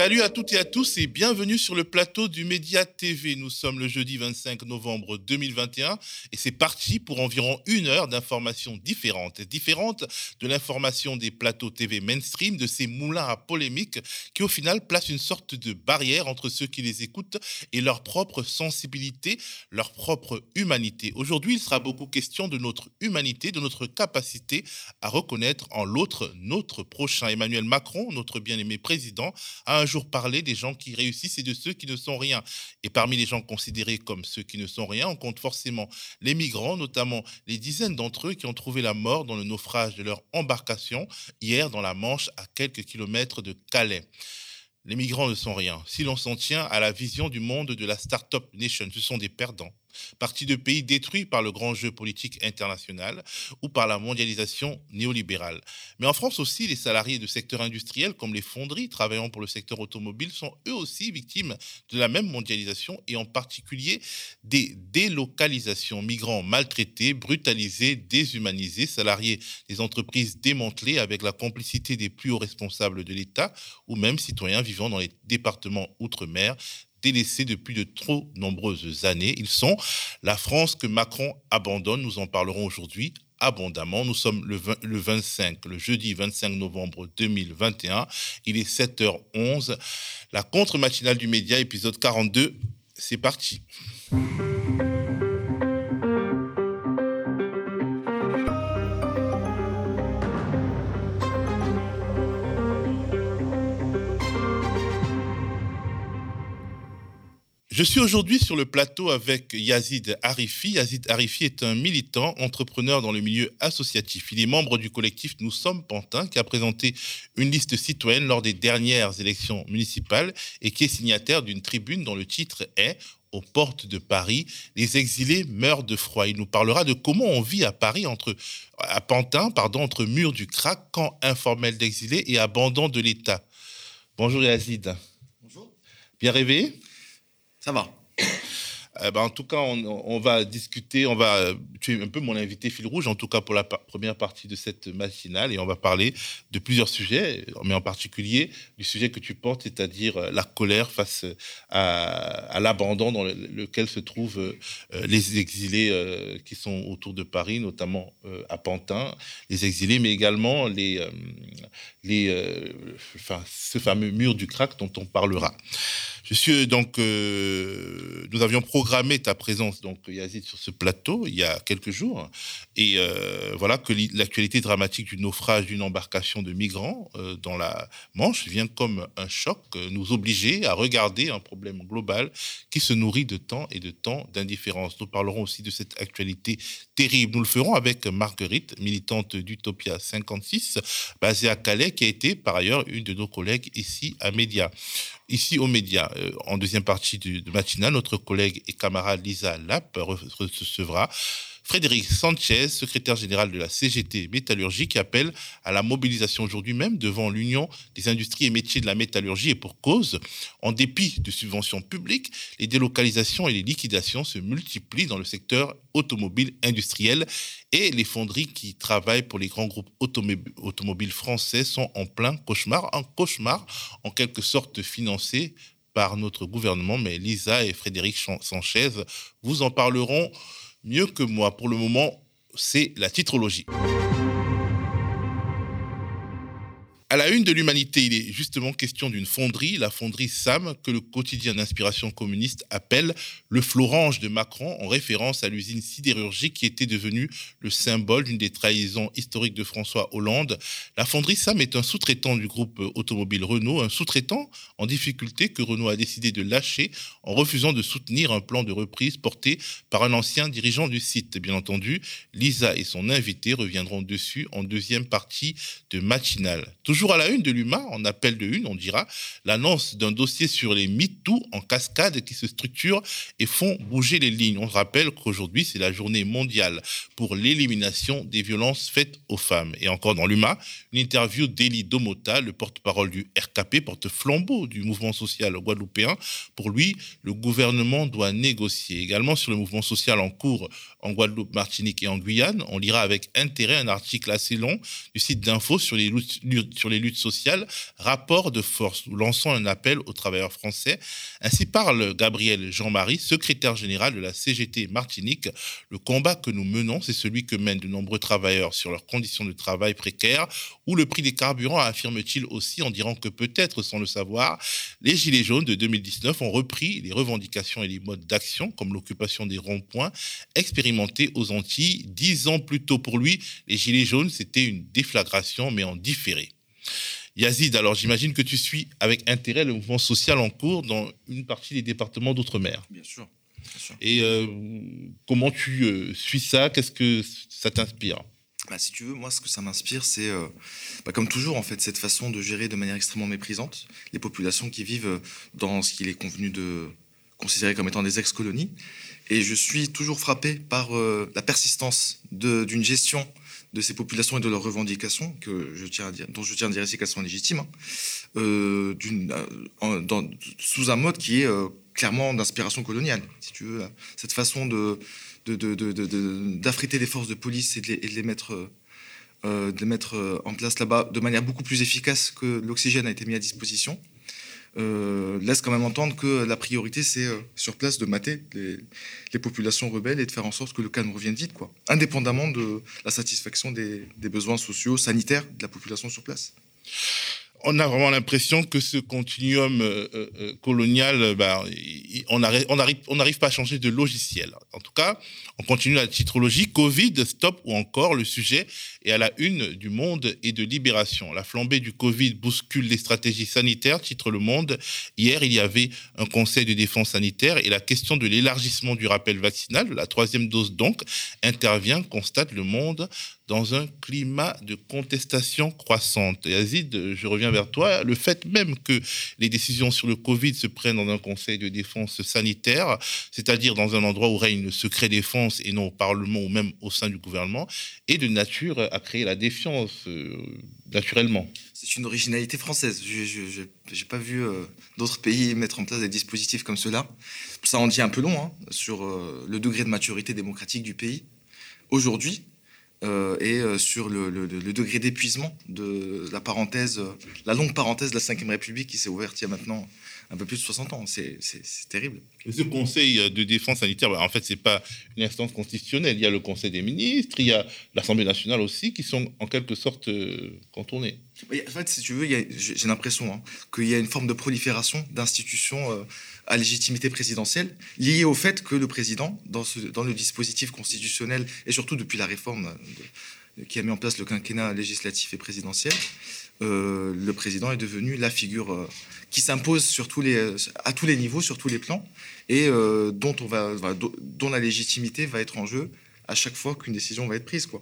Salut à toutes et à tous et bienvenue sur le plateau du Média TV. Nous sommes le jeudi 25 novembre 2021 et c'est parti pour environ une heure d'informations différentes. Différentes de l'information des plateaux TV mainstream, de ces moulins à polémique qui au final placent une sorte de barrière entre ceux qui les écoutent et leur propre sensibilité, leur propre humanité. Aujourd'hui, il sera beaucoup question de notre humanité, de notre capacité à reconnaître en l'autre notre prochain. Emmanuel Macron, notre bien-aimé président, a un jour parler des gens qui réussissent et de ceux qui ne sont rien. Et parmi les gens considérés comme ceux qui ne sont rien, on compte forcément les migrants, notamment les dizaines d'entre eux qui ont trouvé la mort dans le naufrage de leur embarcation hier dans la Manche à quelques kilomètres de Calais. Les migrants ne sont rien. Si l'on s'en tient à la vision du monde de la Startup Nation, ce sont des perdants partie de pays détruits par le grand jeu politique international ou par la mondialisation néolibérale. Mais en France aussi, les salariés de secteurs industriels comme les fonderies travaillant pour le secteur automobile sont eux aussi victimes de la même mondialisation et en particulier des délocalisations. Migrants maltraités, brutalisés, déshumanisés, salariés des entreprises démantelées avec la complicité des plus hauts responsables de l'État ou même citoyens vivant dans les départements outre-mer délaissés depuis de trop nombreuses années. Ils sont la France que Macron abandonne. Nous en parlerons aujourd'hui abondamment. Nous sommes le, le 25, le jeudi 25 novembre 2021. Il est 7h11. La contre-matinale du média, épisode 42. C'est parti. Je suis aujourd'hui sur le plateau avec Yazid Arifi. Yazid Arifi est un militant, entrepreneur dans le milieu associatif. Il est membre du collectif Nous sommes Pantin qui a présenté une liste citoyenne lors des dernières élections municipales et qui est signataire d'une tribune dont le titre est aux portes de Paris, les exilés meurent de froid. Il nous parlera de comment on vit à Paris entre à Pantin, pardon, entre murs du crack, camp informel d'exilés et abandon de l'État. Bonjour Yazid. Bonjour. Bien réveillé ça va. Eh ben, en tout cas, on, va discuter, on va, tu es un peu mon invité fil rouge, en tout cas pour la première partie de cette matinale, et on va parler de plusieurs sujets, mais en particulier du sujet que tu portes, c'est-à-dire euh, la colère face à, l'abandon dans lequel se trouvent euh, les exilés euh, qui sont autour de Paris, notamment à Pantin, les exilés, mais également les, les, enfin, ce fameux mur du crack dont on parlera. Je suis donc, nous avions programmé ta présence, donc Yazid, sur ce plateau il y a quelques jours. Et euh, voilà que l'actualité dramatique du naufrage d'une embarcation de migrants euh, dans la Manche vient comme un choc euh, nous obliger à regarder un problème global qui se nourrit de temps et de temps d'indifférence. Nous parlerons aussi de cette actualité terrible. Nous le ferons avec Marguerite, militante d'Utopia 56, basée à Calais, qui a été par ailleurs une de nos collègues ici à Média. Ici aux médias, en deuxième partie de, de matinale, notre collègue et camarade Lisa Lapp recevra Frédéric Sanchez, secrétaire général de la CGT Métallurgie, qui appelle à la mobilisation aujourd'hui même devant l'Union des industries et métiers de la métallurgie et pour cause. En dépit de subventions publiques, les délocalisations et les liquidations se multiplient dans le secteur automobile industriel et les fonderies qui travaillent pour les grands groupes automobiles français sont en plein cauchemar, un cauchemar en quelque sorte financé par notre gouvernement, mais Lisa et Frédéric Sanchez vous en parleront mieux que moi. Pour le moment, c'est la titrologie. À la une de l'humanité, il est justement question d'une fonderie, la fonderie SAM, que le quotidien d'inspiration communiste appelle le Florange de Macron, en référence à l'usine sidérurgique qui était devenue le symbole d'une des trahisons historiques de François Hollande. La fonderie SAM est un sous-traitant du groupe automobile Renault, un sous-traitant en difficulté que Renault a décidé de lâcher en refusant de soutenir un plan de reprise porté par un ancien dirigeant du site. Bien entendu, Lisa et son invité reviendront dessus en deuxième partie de matinale. À la une de l'UMA, en appel de une, on dira, l'annonce d'un dossier sur les MeToo en cascade qui se structurent et font bouger les lignes. On rappelle qu'aujourd'hui, c'est la journée mondiale pour l'élimination des violences faites aux femmes. Et encore dans l'UMA, une interview d'Elie Domota, le porte-parole du RKP, porte-flambeau du mouvement social guadeloupéen. Pour lui, le gouvernement doit négocier. Également sur le mouvement social en cours en Guadeloupe, Martinique et en Guyane, on lira avec intérêt un article assez long du site d'info sur les, sur sur les luttes sociales, rapport de force. Nous lançons un appel aux travailleurs français. Ainsi parle Gabriel Jean-Marie, secrétaire général de la CGT Martinique. Le combat que nous menons, c'est celui que mènent de nombreux travailleurs sur leurs conditions de travail précaires ou le prix des carburants, affirme-t-il aussi en disant que peut-être sans le savoir, les Gilets jaunes de 2019 ont repris les revendications et les modes d'action comme l'occupation des ronds-points expérimentés aux Antilles. Dix ans plus tôt pour lui, les Gilets jaunes, c'était une déflagration mais en différé. Yazid, alors j'imagine que tu suis avec intérêt le mouvement social en cours dans une partie des départements d'outre-mer. Bien sûr. Et euh, comment tu euh, suis ça? Qu'est-ce que ça t'inspire? Bah, si tu veux, moi, ce que ça m'inspire, c'est, euh, bah, comme toujours, en fait, cette façon de gérer de manière extrêmement méprisante les populations qui vivent dans ce qu'il est convenu de considérer comme étant des ex-colonies. Et je suis toujours frappé par la persistance d'une gestion de ces populations et de leurs revendications, que je tiens à dire, dont je tiens à dire ici qu'elles sont légitimes, hein, euh, euh, sous un mode qui est euh, clairement d'inspiration coloniale, si tu veux. Cette façon de, d'affriter les forces de police et de les, mettre, de les mettre en place là-bas de manière beaucoup plus efficace que l'oxygène a été mis à disposition. Euh, laisse quand même entendre que la priorité, c'est euh, sur place de mater les, populations rebelles et de faire en sorte que le calme revienne vite, quoi, indépendamment de la satisfaction des, des besoins sociaux, sanitaires de la population sur place on a vraiment l'impression que ce continuum colonial, on n'arrive pas à changer de logiciel. En tout cas, on continue la titrologie Covid, stop ou encore le sujet est à la une du Monde et de Libération. La flambée du Covid bouscule les stratégies sanitaires, titre Le Monde. Hier, il y avait un conseil de défense sanitaire et la question de l'élargissement du rappel vaccinal, la troisième dose donc, intervient, constate Le Monde dans un climat de contestation croissante. Yazid, je reviens vers toi. Le fait même que les décisions sur le Covid se prennent dans un conseil de défense sanitaire, c'est-à-dire dans un endroit où règne le secret défense et non au Parlement ou même au sein du gouvernement, est de nature à créer la défiance euh, naturellement. C'est une originalité française. Je n'ai pas vu euh, d'autres pays mettre en place des dispositifs comme cela. Ça en dit un peu long hein, sur euh, le degré de maturité démocratique du pays. Aujourd'hui, euh, et euh, sur le, degré d'épuisement de la parenthèse, euh, la longue parenthèse de la Ve République qui s'est ouverte il y a maintenant un peu plus de 60 ans. C'est terrible. ce Conseil de défense sanitaire, bah, en fait, c'est pas une instance constitutionnelle. Il y a le Conseil des ministres, il y a l'Assemblée nationale aussi, qui sont en quelque sorte contournés. En fait, si tu veux, j'ai l'impression hein, qu'il y a une forme de prolifération d'institutions à légitimité présidentielle, liée au fait que le président, dans, ce, le dispositif constitutionnel, et surtout depuis la réforme qui a mis en place le quinquennat législatif et présidentiel, euh, le président est devenu la figure euh, qui s'impose sur tous les, à tous les niveaux, sur tous les plans, et euh, dont, on va, dont la légitimité va être en jeu à chaque fois qu'une décision va être prise. Quoi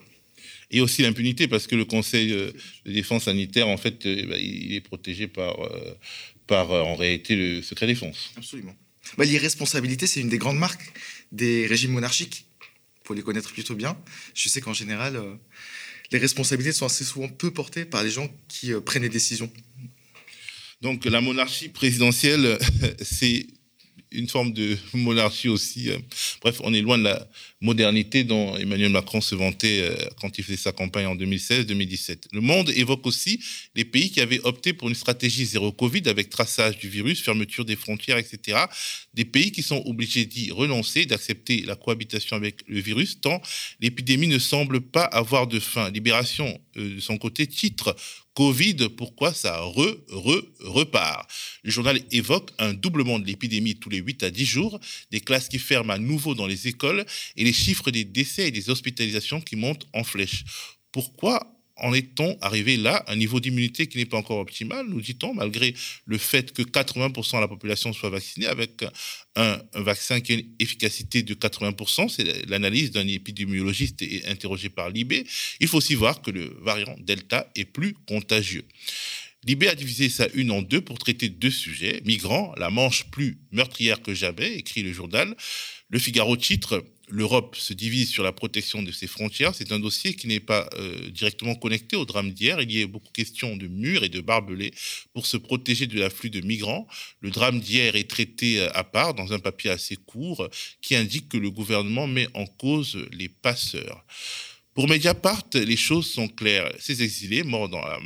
et aussi l'impunité, parce que le Conseil de défense sanitaire, en fait, bah, il est protégé par, par euh, en réalité le secret défense. Absolument. Bah, L'irresponsabilité, c'est une des grandes marques des régimes monarchiques. Il faut les connaître plutôt bien. Je sais qu'en général, euh, les responsabilités sont assez souvent peu portées par les gens qui euh, prennent les décisions. Donc la monarchie présidentielle, c'est une forme de monarchie aussi. Euh. Bref, on est loin de la modernité dont Emmanuel Macron se vantait euh, quand il faisait sa campagne en 2016-2017. Le Monde évoque aussi les pays qui avaient opté pour une stratégie zéro Covid avec traçage du virus, fermeture des frontières, etc. Des pays qui sont obligés d'y renoncer, d'accepter la cohabitation avec le virus, tant l'épidémie ne semble pas avoir de fin. Libération, euh, son côté, titre Covid, pourquoi ça re, re, repart? Le journal évoque un doublement de l'épidémie tous les 8 à 10 jours, des classes qui ferment à nouveau dans les écoles et les chiffres des décès et des hospitalisations qui montent en flèche. Pourquoi en est-on arrivé là, un niveau d'immunité qui n'est pas encore optimal, nous dit-on, malgré le fait que 80% de la population soit vaccinée avec un, vaccin qui a une efficacité de 80%, c'est l'analyse d'un épidémiologiste interrogé par l'IB. Il faut aussi voir que le variant Delta est plus contagieux. L'IB a divisé sa une en deux pour traiter deux sujets. Migrants, la manche plus meurtrière que jamais, écrit le journal. Le Figaro titre l'Europe se divise sur la protection de ses frontières. C'est un dossier qui n'est pas euh, directement connecté au drame d'hier. Il y a beaucoup question de murs et de barbelés pour se protéger de l'afflux de migrants. Le drame d'hier est traité euh, à part dans un papier assez court qui indique que le gouvernement met en cause les passeurs. Pour Mediapart, les choses sont claires. Ces exilés morts dans la,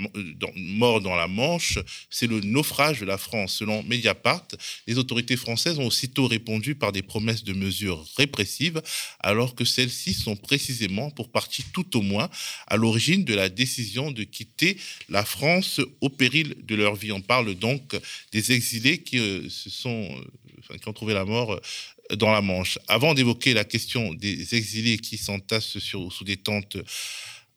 morts dans la Manche, c'est le naufrage de la France. Selon Mediapart, les autorités françaises ont aussitôt répondu par des promesses de mesures répressives, alors que celles-ci sont précisément, pour partie tout au moins, à l'origine de la décision de quitter la France au péril de leur vie. On parle donc des exilés qui, euh, se sont, euh, qui ont trouvé la mort euh, dans la Manche. Avant d'évoquer la question des exilés qui s'entassent sous des tentes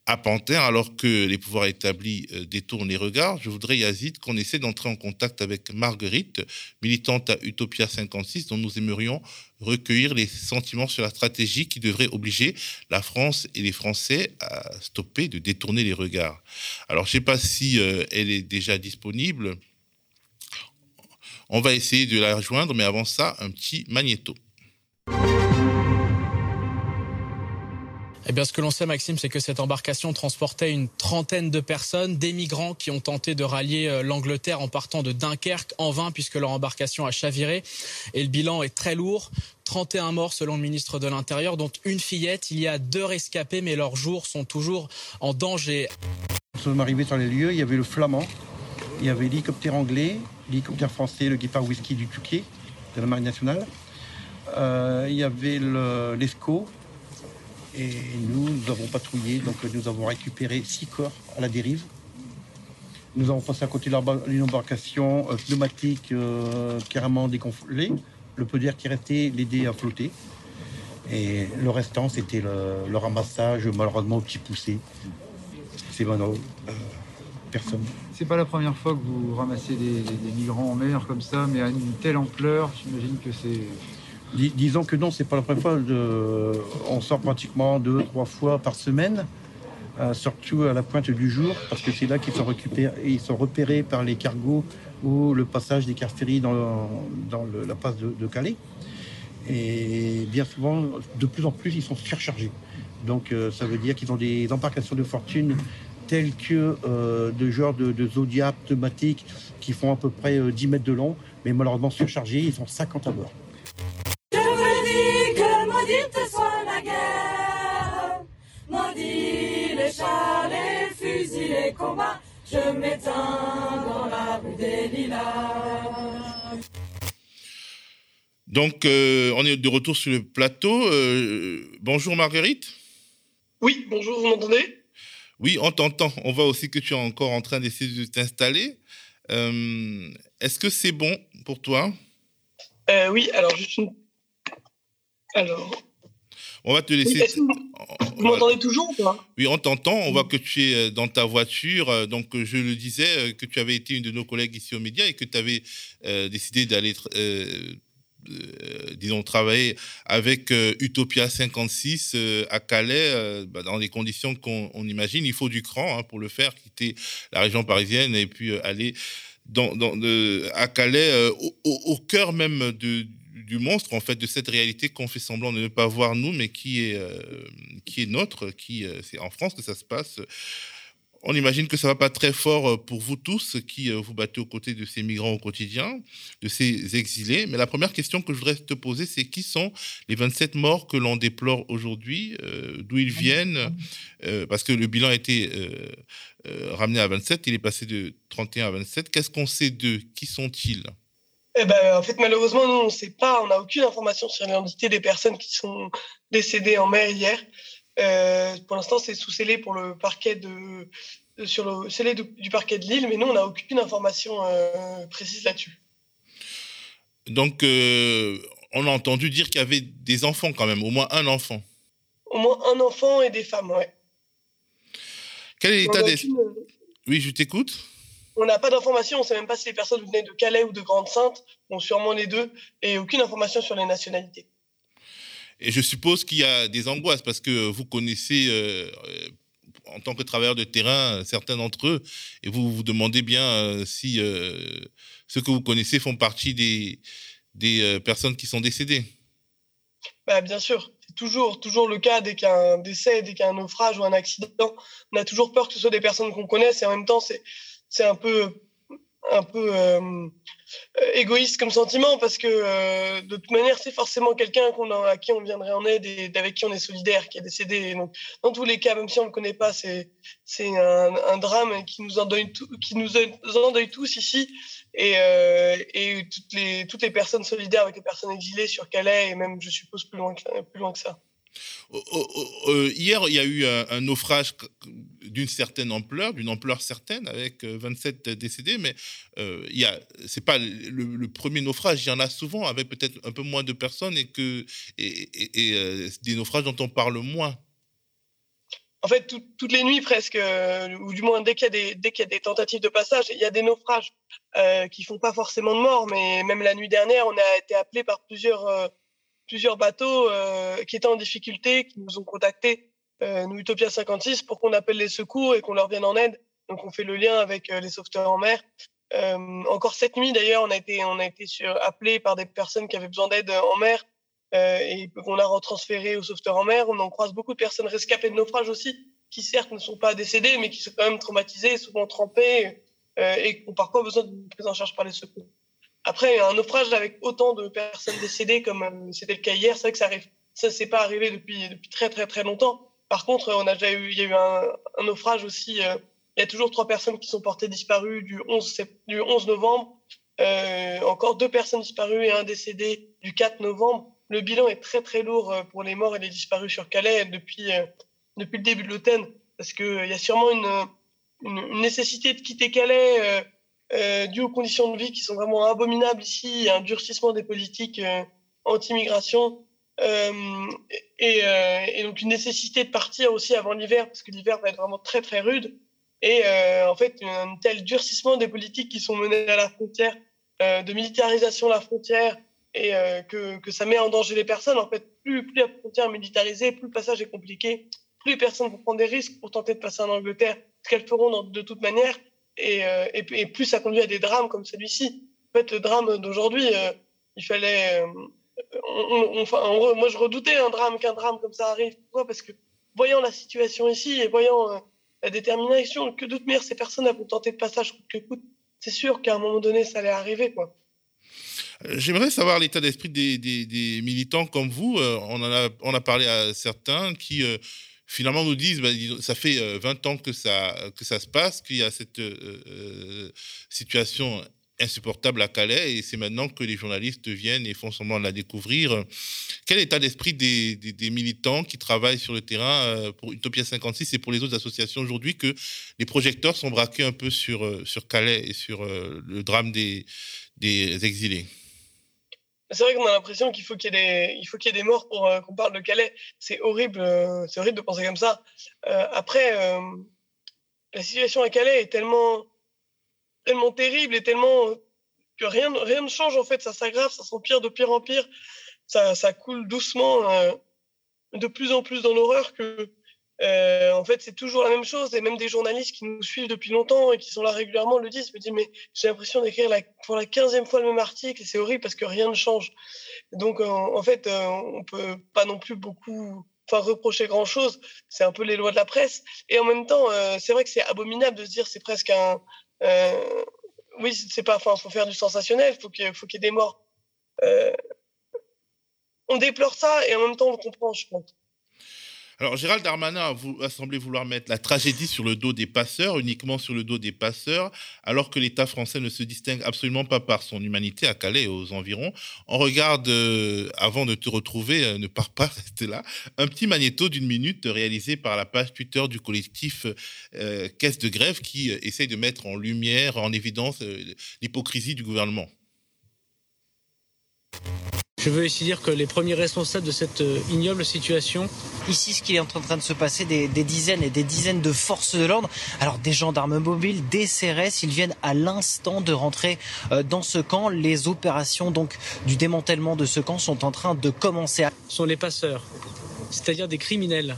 à Panthère, alors que les pouvoirs établis détournent les regards, je voudrais, Yazid, qu'on essaie d'entrer en contact avec Marguerite, militante à Utopia 56, dont nous aimerions recueillir les sentiments sur la stratégie qui devrait obliger la France et les Français à stopper de détourner les regards. Alors, je ne sais pas si elle est déjà disponible. On va essayer de la rejoindre, mais avant ça, un petit magnéto. Eh bien, ce que l'on sait, Maxime, c'est que cette embarcation transportait une trentaine de personnes, des migrants qui ont tenté de rallier euh, l'Angleterre en partant de Dunkerque en vain puisque leur embarcation a chaviré. Et le bilan est très lourd. 31 morts selon le ministre de l'Intérieur, dont une fillette. Il y a deux rescapés, mais leurs jours sont toujours en danger. Nous sommes arrivés sur les lieux, il y avait le flamand, il y avait l'hélicoptère anglais, l'hélicoptère français, le Guépard Whisky du Touquet, de la Marine nationale. Euh, il y avait l'ESCO. et nous, nous avons patrouillé, donc nous avons récupéré six corps à la dérive. Nous avons passé à côté de l'embarcation euh, pneumatique euh, carrément déconflée. Le peu d'air qui restait l'aidait à flotter. Et le restant, c'était le, ramassage, malheureusement, au petit poussé. C'est maintenant personne. C'est pas la première fois que vous ramassez des, migrants en mer comme ça, mais à une telle ampleur, j'imagine que c'est. Disons que non, c'est pas la première fois. On sort pratiquement deux, trois fois par semaine, euh, surtout à la pointe du jour, parce que c'est là qu'ils sont repérés par les cargos ou le passage des cars ferries dans, dans la passe de, Calais. Et bien souvent, de plus en plus, ils sont surchargés. Donc, euh, ça veut dire qu'ils ont des embarcations de fortune tels que euh, de genre de, de Zodiac qui font à peu près 10 euh, mètres de long, mais malheureusement surchargés, ils sont 50 à bord. Chars, les fusils, les combats, je m'éteins dans la rue des Lilas. Donc, euh, on est de retour sur le plateau. bonjour Marguerite. Oui, bonjour, vous m'entendez? Oui, on t'entend. On voit aussi que tu es encore en train d'essayer de t'installer. Euh, est-ce que c'est bon pour toi? Euh, Oui, alors juste une. Alors. On va te laisser. vous m'entendez toujours ou pas? Oui, on t'entend. On voit que tu es euh, dans ta voiture. Donc, je le disais, que tu avais été une de nos collègues ici aux médias et que tu avais décidé d'aller euh, disons, travailler avec euh, Utopia 56 euh, à Calais, bah, dans les conditions qu'on imagine. Il faut du cran hein, pour le faire, quitter la région parisienne et puis aller dans, à Calais, au, cœur même de, du monstre, en fait, de cette réalité qu'on fait semblant de ne pas voir nous, mais qui est, qui est notre, qui c'est en France que ça se passe. On imagine que ça va pas très fort euh, pour vous tous qui euh, vous battez aux côtés de ces migrants au quotidien, de ces exilés. Mais la première question que je voudrais te poser, c'est qui sont les 27 morts que l'on déplore aujourd'hui, euh, d'où ils viennent, parce que le bilan a été ramené à 27, il est passé de 31 à 27. Qu'est-ce qu'on sait d'eux? Qui sont-ils? Eh ben, en fait, malheureusement, nous, on ne sait pas, on n'a aucune information sur l'identité des personnes qui sont décédées en mer hier. Euh, pour l'instant, c'est sous scellé pour le parquet de, sur le scellé du parquet de Lille, mais nous, on n'a aucune information euh, précise là-dessus. Donc, euh, on a entendu dire qu'il y avait des enfants quand même, au moins un enfant. Au moins un enfant et des femmes, ouais. Quel est l'état des... Oui, je t'écoute. On n'a pas d'informations, on ne sait même pas si les personnes venaient de Calais ou de Grande-Sainte, bon, sûrement les deux, et aucune information sur les nationalités. Et je suppose qu'il y a des angoisses parce que vous connaissez, euh, euh, en tant que travailleur de terrain, certains d'entre eux, et vous vous demandez bien euh, si ceux que vous connaissez font partie des, des personnes qui sont décédées. Bah, bien sûr, c'est toujours, toujours le cas dès qu'il y a un décès, dès qu'il y a un naufrage ou un accident. On a toujours peur que ce soit des personnes qu'on connaisse et en même temps, c'est un peu un peu euh, égoïste comme sentiment parce que euh, de toute manière, c'est forcément quelqu'un à qui on viendrait en aide et avec qui on est solidaire, qui est décédé. Donc, dans tous les cas, même si on le connaît pas, c'est c'est un, drame qui nous endeuille, tout, qui nous endeuille tous ici. Et, euh, et toutes les toutes les personnes solidaires avec les personnes exilées sur Calais et même, je suppose, plus loin plus loin que ça. Euh, hier, il y a eu un, naufrage d'une certaine ampleur, d'une ampleur certaine, avec 27 euh, décédés, mais euh, ce n'est pas le, premier naufrage. Il y en a souvent, avec peut-être un peu moins de personnes et, que, et, des naufrages dont on parle moins. En fait, toutes les nuits presque, ou du moins dès qu'il y, y, a des tentatives de passage, il y a des naufrages qui font pas forcément de mort, mais même la nuit dernière, on a été appelé par plusieurs plusieurs bateaux euh, qui étaient en difficulté, qui nous ont contactés, euh, nous Utopia 56, pour qu'on appelle les secours et qu'on leur vienne en aide. Donc on fait le lien avec euh, les sauveteurs en mer. Euh, encore cette nuit d'ailleurs, on a été on a été sur, appelé par des personnes qui avaient besoin d'aide en mer euh, et on a retransféré aux sauveteurs en mer. On en croise beaucoup de personnes rescapées de naufrage aussi, qui certes ne sont pas décédées, mais qui sont quand même traumatisées, souvent trempées et qui ont parfois besoin d'une prise en charge par les secours. Après, un naufrage avec autant de personnes décédées comme euh, c'était le cas hier, c'est vrai que ça arrive. Ça, pas arrivé depuis, très, très, très longtemps. Par contre, on a déjà eu, il y a eu un, naufrage aussi. Euh, il y a toujours trois personnes qui sont portées disparues du 11, du 11 novembre. Euh, encore deux personnes disparues et un décédé du 4 novembre. Le bilan est très, très lourd pour les morts et les disparus sur Calais depuis, depuis le début de l'automne. Parce qu'il y a sûrement une, nécessité de quitter Calais euh, dû aux conditions de vie qui sont vraiment abominables ici, un durcissement des politiques euh, anti-immigration euh, et, euh, et, donc une nécessité de partir aussi avant l'hiver parce que l'hiver va être vraiment très très rude et en fait un tel durcissement des politiques qui sont menées à la frontière, de militarisation de la frontière et que, que ça met en danger les personnes. En fait, plus, plus la frontière est militarisée, plus le passage est compliqué, plus les personnes vont prendre des risques pour tenter de passer en Angleterre, ce qu'elles feront de toute manière euh, et, plus ça conduit à des drames comme celui-ci. En fait, le drame d'aujourd'hui, euh, il fallait. Euh, on, moi, je redoutais un drame qu'un drame comme ça arrive. Pourquoi? Parce que voyant la situation ici et voyant la détermination que de toute ces personnes vont tenter de passage coûte que coûte, c'est sûr qu'à un moment donné, ça allait arriver, quoi. J'aimerais savoir l'état d'esprit des, militants comme vous. on, en a parlé à certains qui finalement nous disent, bah, ça fait 20 euh, ans que ça, que ça se passe, qu'il y a cette euh, euh, situation insupportable à Calais et c'est maintenant que les journalistes viennent et font semblant de la découvrir. Quel est l'état d'esprit des, des, des, militants qui travaillent sur le terrain pour Utopia 56 et pour les autres associations aujourd'hui que les projecteurs sont braqués un peu sur, sur Calais et sur le drame des, des exilés? C'est vrai qu'on a l'impression qu'il faut qu'il y ait des, il faut qu'il y ait des morts pour euh, qu'on parle de Calais. C'est horrible, euh, c'est horrible de penser comme ça. Euh, après, euh, la situation à Calais est tellement, tellement terrible et tellement que rien, rien ne change en fait. Ça s'aggrave, ça s'empire de pire en pire. Ça, ça coule doucement, de plus en plus dans l'horreur que euh, en fait, c'est toujours la même chose. Et même des journalistes qui nous suivent depuis longtemps et qui sont là régulièrement le disent. Me dis, mais j'ai l'impression d'écrire la, pour la quinzième fois le même article c'est horrible parce que rien ne change. Donc, en, en fait, euh, on peut pas non plus beaucoup enfin reprocher grand chose. C'est un peu les lois de la presse. Et en même temps, euh, c'est vrai que c'est abominable de se dire c'est presque un. Euh, oui, c'est pas. Enfin, faut faire du sensationnel. Faut qu'il faut qu'il y ait des morts. Euh, on déplore ça et en même temps on le comprend, je pense. Alors, Gérald Darmanin a, semblé vouloir mettre la tragédie sur le dos des passeurs, uniquement sur le dos des passeurs, alors que l'État français ne se distingue absolument pas par son humanité à Calais et aux environs. On regarde, euh, avant de te retrouver, euh, ne pars pas, rester là, un petit magnéto d'une minute réalisé par la page Twitter du collectif euh, Caisse de Grève qui essaye de mettre en lumière, en évidence, l'hypocrisie du gouvernement. Je veux ici dire que les premiers responsables de cette euh, ignoble situation. Ici, ce qui est en train de se passer, des, des dizaines et des dizaines de forces de l'ordre, alors des gendarmes mobiles, des CRS, ils viennent à l'instant de rentrer euh, dans ce camp. Les opérations donc du démantèlement de ce camp sont en train de commencer. Ce sont les passeurs, c'est-à-dire des criminels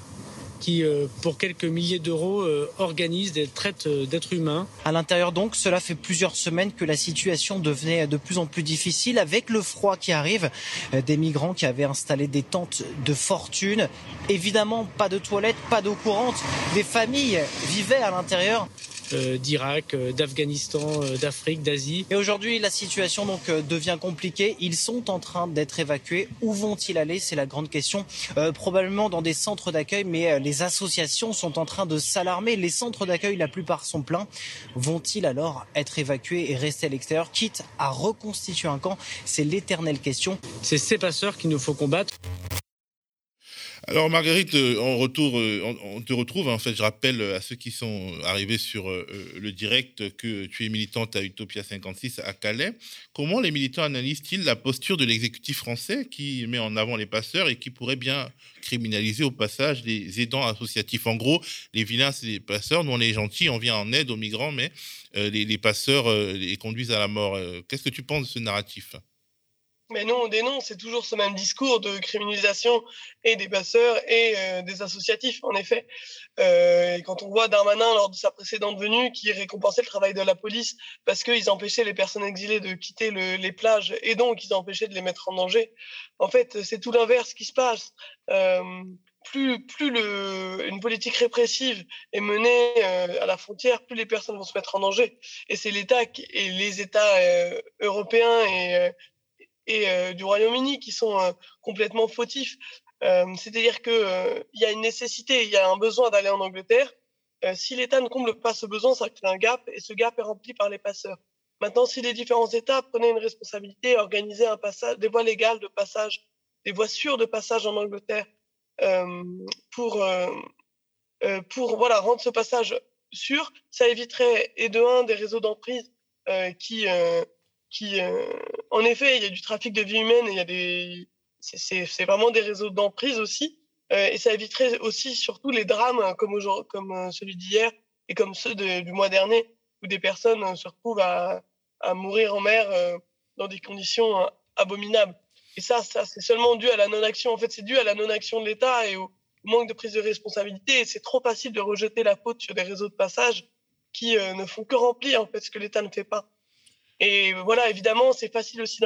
qui, euh, pour quelques milliers d'euros, euh, organisent des traites euh, d'êtres humains. À l'intérieur donc, cela fait plusieurs semaines que la situation devenait de plus en plus difficile avec le froid qui arrive, des migrants qui avaient installé des tentes de fortune. Évidemment, pas de toilettes, pas d'eau courante. Des familles vivaient à l'intérieur. d'Irak, d'Afghanistan, d'Afrique, d'Asie. Et aujourd'hui, la situation donc devient compliquée. Ils sont en train d'être évacués. Où vont-ils aller? C'est la grande question. probablement dans des centres d'accueil, mais les associations sont en train de s'alarmer. Les centres d'accueil, la plupart sont pleins. Vont-ils alors être évacués et rester à l'extérieur, quitte à reconstituer un camp C'est l'éternelle question. C'est ces passeurs qu'il nous faut combattre. Alors Marguerite, euh, euh, on, te retrouve. En fait, je rappelle à ceux qui sont arrivés sur euh, le direct que tu es militante à Utopia 56 à Calais. Comment les militants analysent-ils la posture de l'exécutif français qui met en avant les passeurs et qui pourrait bien criminaliser au passage les aidants associatifs? En gros, les vilains, c'est les passeurs. Nous, on est gentils, on vient en aide aux migrants, mais les, passeurs les conduisent à la mort. Qu'est-ce que tu penses de ce narratif? Mais non, on dénonce, c'est toujours ce même discours de criminalisation et des passeurs et euh, des associatifs, en effet. Euh, et quand on voit Darmanin, lors de sa précédente venue, qui récompensait le travail de la police parce qu'ils empêchaient les personnes exilées de quitter le, les plages et donc ils empêchaient de les mettre en danger, en fait, c'est tout l'inverse qui se passe. Euh, plus, plus le, une politique répressive est menée euh, à la frontière, plus les personnes vont se mettre en danger. Et c'est l'État et les États euh, européens et et euh, du Royaume-Uni qui sont euh, complètement fautifs. Euh, c'est-à-dire qu'il il y a une nécessité, il y a un besoin d'aller en Angleterre. si l'État ne comble pas ce besoin, ça crée un gap et ce gap est rempli par les passeurs. Maintenant, si les différents États prenaient une responsabilité, organisaient un passage, des voies légales de passage, des voies sûres de passage en Angleterre, pour pour voilà rendre ce passage sûr, ça éviterait et de un des réseaux d'emprise euh, qui qui, euh, en effet, il y a du trafic de vie humaine, il y a des, c'est vraiment des réseaux d'emprise aussi, euh, et ça éviterait aussi surtout les drames comme, comme euh, celui d'hier et comme ceux du mois dernier, où des personnes se retrouvent à, à mourir en mer dans des conditions abominables. Et ça, ça c'est seulement dû à la non-action. En fait, c'est dû à la non-action de l'État et au manque de prise de responsabilité. C'est trop facile de rejeter la faute sur des réseaux de passage qui ne font que remplir en fait ce que l'État ne fait pas. Et voilà, évidemment, c'est facile aussi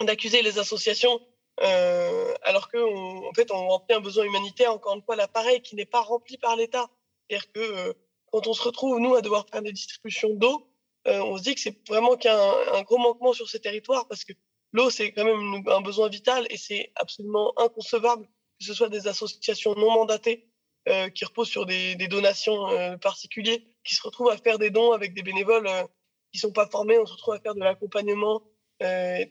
d'accuser les associations euh, alors qu'en en fait, on remplit un besoin humanitaire, encore une fois, l'appareil qui n'est pas rempli par l'État. C'est-à-dire que euh, quand on se retrouve, nous, à devoir faire des distributions d'eau, euh, on se dit que c'est vraiment qu'il y a un, gros manquement sur ces territoires parce que l'eau, c'est quand même un besoin vital et c'est absolument inconcevable que ce soit des associations non mandatées euh, qui reposent sur des, des donations particuliers, qui se retrouvent à faire des dons avec des bénévoles qui sont pas formés, on se retrouve à faire de l'accompagnement. Euh,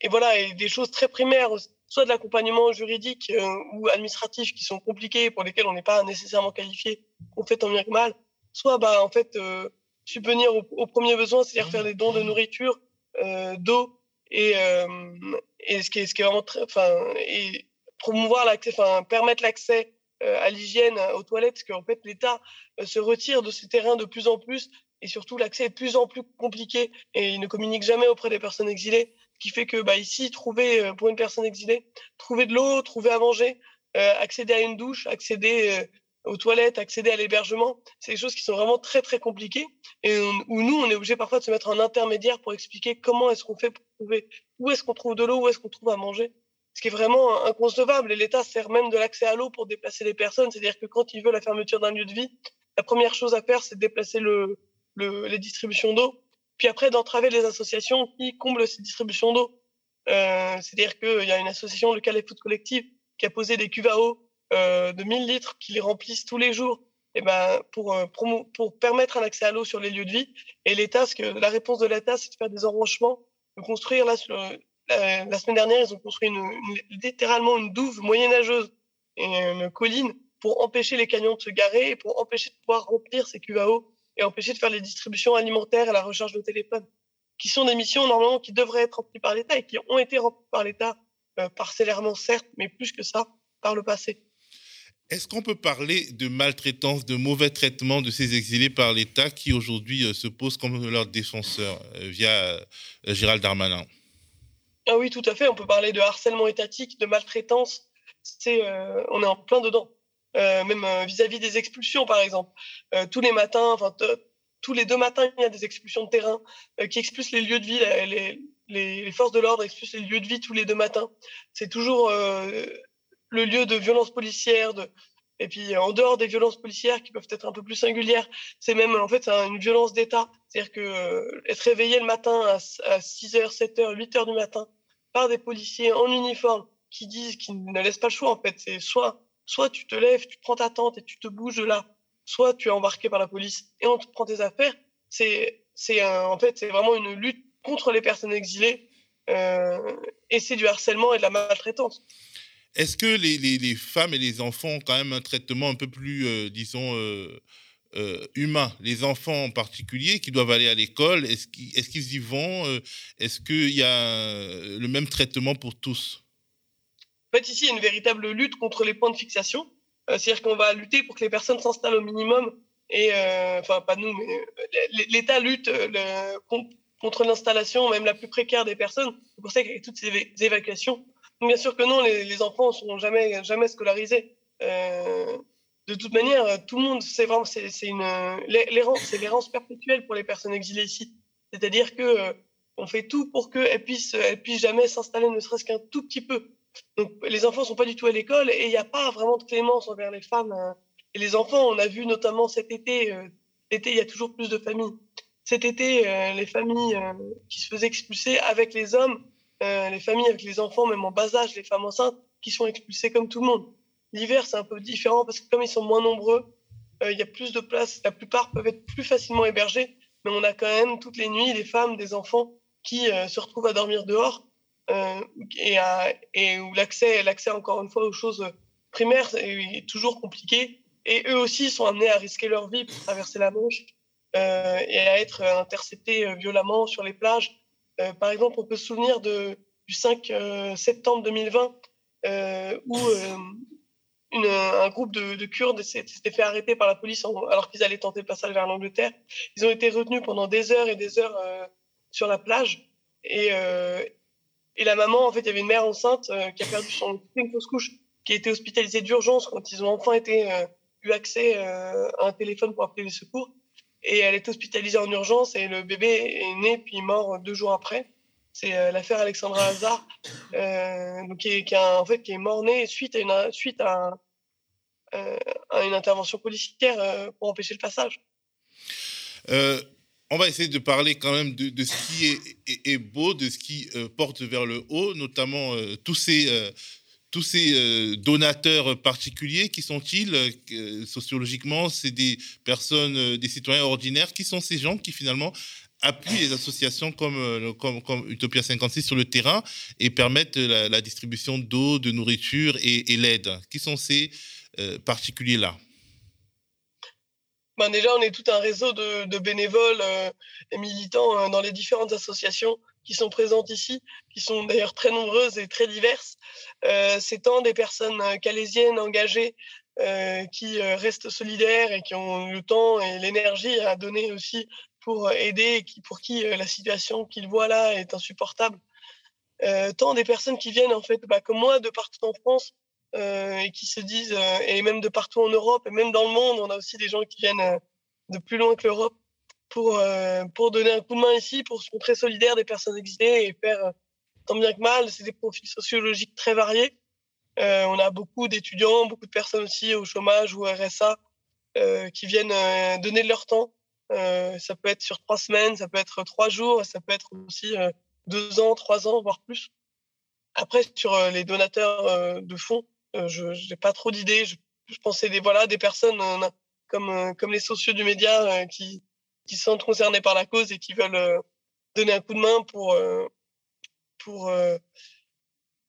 et voilà, et des choses très primaires, soit de l'accompagnement juridique euh, ou administratif qui sont compliqués, pour lesquels on n'est pas nécessairement qualifié, qu'on fait tant bien que mal, soit bah, en fait euh, subvenir aux, premiers besoins, c'est-à-dire faire des dons de nourriture, euh, d'eau, et, euh, et ce, qui est, ce qui est vraiment très, et promouvoir l'accès, enfin, permettre l'accès à l'hygiène, aux toilettes, parce qu'en fait l'État se retire de ces terrains de plus en plus et surtout l'accès est de plus en plus compliqué et il ne communique jamais auprès des personnes exilées, ce qui fait que bah, ici, trouver euh, pour une personne exilée, trouver de l'eau, trouver à manger, euh, accéder à une douche, accéder euh, aux toilettes, accéder à l'hébergement, c'est des choses qui sont vraiment très très compliquées et où nous, on est obligé parfois de se mettre en intermédiaire pour expliquer comment est-ce qu'on fait pour trouver, où est-ce qu'on trouve de l'eau, où est-ce qu'on trouve à manger ce qui est vraiment inconcevable. Et l'État sert même de l'accès à l'eau pour déplacer les personnes. C'est-à-dire que quand il veut la fermeture d'un lieu de vie, la première chose à faire, c'est de déplacer le, le, les distributions d'eau, puis après d'entraver les associations qui comblent ces distributions d'eau. Euh, C'est-à-dire qu'il y a une association, le Calais Food Collective, qui a posé des cuves à eau euh, de 1000 litres qui les remplissent tous les jours et ben, pour, euh, pour permettre un accès à l'eau sur les lieux de vie. Et l'État, que la réponse de l'État, c'est de faire des enrochements, de construire. Là, sur, la, la, semaine dernière, ils ont construit une, littéralement une douve moyenâgeuse et une colline pour empêcher les camions de se garer et pour empêcher de pouvoir remplir ces cuves à eau et empêcher de faire les distributions alimentaires et la recharge de téléphone, qui sont des missions normalement qui devraient être remplies par l'État et qui ont été remplies par l'État euh, parcellairement certes, mais plus que ça par le passé. Est-ce qu'on peut parler de maltraitance, de mauvais traitement de ces exilés par l'État qui aujourd'hui euh, se posent comme leur défenseur euh, via euh, Gérald Darmanin? Ah oui, tout à fait. On peut parler de harcèlement étatique, de maltraitance. C'est, on est en plein dedans. Euh, même euh, vis-à-vis des expulsions, par exemple. Euh, tous les matins, enfin, tous les deux matins, il y a des expulsions de terrain qui expulsent les lieux de vie. Les, les, forces de l'ordre expulsent les lieux de vie tous les deux matins. C'est toujours le lieu de violence policière, de, Et puis, en dehors des violences policières qui peuvent être un peu plus singulières, c'est même, en fait, une violence d'État. C'est-à-dire que être réveillé le matin à, 6h, 7h, 8h du matin par des policiers en uniforme qui disent, qui ne laissent pas le choix, en fait. C'est soit, soit tu te lèves, tu prends ta tente et tu te bouges de là, soit tu es embarqué par la police et on te prend tes affaires. C'est, c'est en fait, c'est vraiment une lutte contre les personnes exilées euh, et c'est du harcèlement et de la maltraitance. Est-ce que les, femmes et les enfants ont quand même un traitement un peu plus, euh, disons, euh, humain? Les enfants en particulier qui doivent aller à l'école, est-ce qu'ils y vont Est-ce qu'il y a le même traitement pour tous? Fait, ici, il y a une véritable lutte contre les points de fixation. C'est-à-dire qu'on va lutter pour que les personnes s'installent au minimum. Et, enfin, pas nous, mais l'État lutte contre l'installation, même la plus précaire des personnes. C'est pour ça qu'il y a toutes ces évacuations Bien sûr que non, les, enfants ne seront jamais, jamais scolarisés. Euh, de toute manière, tout le monde, c'est vraiment, c'est, une, l'errance, perpétuelle pour les personnes exilées ici. C'est-à-dire que euh, on fait tout pour qu'elles puissent, elles puissent jamais s'installer, ne serait-ce qu'un tout petit peu. Donc, les enfants sont pas du tout à l'école et il n'y a pas vraiment de clémence envers les femmes. Hein. Et les enfants, on a vu notamment cet été, euh, l'été, il y a toujours plus de familles. Cet été, les familles qui se faisaient expulser avec les hommes euh, les familles avec les enfants, même en bas âge, les femmes enceintes, qui sont expulsées comme tout le monde. L'hiver, c'est un peu différent parce que comme ils sont moins nombreux, euh, il y a plus de place. La plupart peuvent être plus facilement hébergés, mais on a quand même toutes les nuits des femmes, des enfants qui euh, se retrouvent à dormir dehors et, et, où l'accès, l'accès encore une fois aux choses primaires est, toujours compliqué. Et eux aussi sont amenés à risquer leur vie pour traverser la Manche et à être interceptés violemment sur les plages euh, par exemple, on peut se souvenir de, du 5 euh, septembre 2020, euh, où un groupe de, Kurdes s'était fait arrêter par la police alors qu'ils allaient tenter le passage vers l'Angleterre. Ils ont été retenus pendant des heures et des heures sur la plage. Et, et, la maman, en fait, il y avait une mère enceinte qui a perdu son une fausse couche, qui a été hospitalisée d'urgence quand ils ont enfin été, eu accès à un téléphone pour appeler les secours et elle est hospitalisée en urgence et le bébé est né puis mort deux jours après. C'est euh, l'affaire Alexandra Hazard, euh, donc qui est, mort né suite à une euh, intervention policière euh, pour empêcher le passage. On va essayer de parler quand même de, ce qui est, beau, de ce qui porte vers le haut, notamment tous ces tous ces euh, donateurs particuliers, qui sont-ils euh, sociologiquement? C'est des personnes, euh, des citoyens ordinaires. Qui sont ces gens qui finalement appuient les associations comme, Utopia 56 sur le terrain et permettent la, distribution d'eau, de nourriture et, l'aide? Qui sont ces particuliers-là? Ben déjà, on est tout un réseau de, bénévoles et militants dans les différentes associations qui sont présentes ici, qui sont d'ailleurs très nombreuses et très diverses. Euh, c'est tant des personnes euh, calaisiennes engagées euh, qui restent solidaires et qui ont le temps et l'énergie à donner aussi pour aider pour qui la situation qu'ils voient là est insupportable. tant des personnes qui viennent en fait, bah, comme moi, de partout en France et qui se disent, et même de partout en Europe et même dans le monde, on a aussi des gens qui viennent de plus loin que l'Europe pour, euh, pour donner un coup de main ici, pour se montrer solidaire des personnes exilées et faire euh, tant bien que mal. C'est des profils sociologiques très variés. Euh, on a beaucoup d'étudiants, beaucoup de personnes aussi au chômage ou au RSA qui viennent donner leur temps. ça peut être sur trois semaines, ça peut être trois jours, ça peut être aussi deux ans, trois ans, voire plus. Après, sur les donateurs de fonds, je n'ai pas trop d'idées. Je, je, pensais des, voilà, des personnes comme, comme les sociaux du média qui, qui sont concernés par la cause et qui veulent euh, donner un coup de main pour, euh, pour, euh,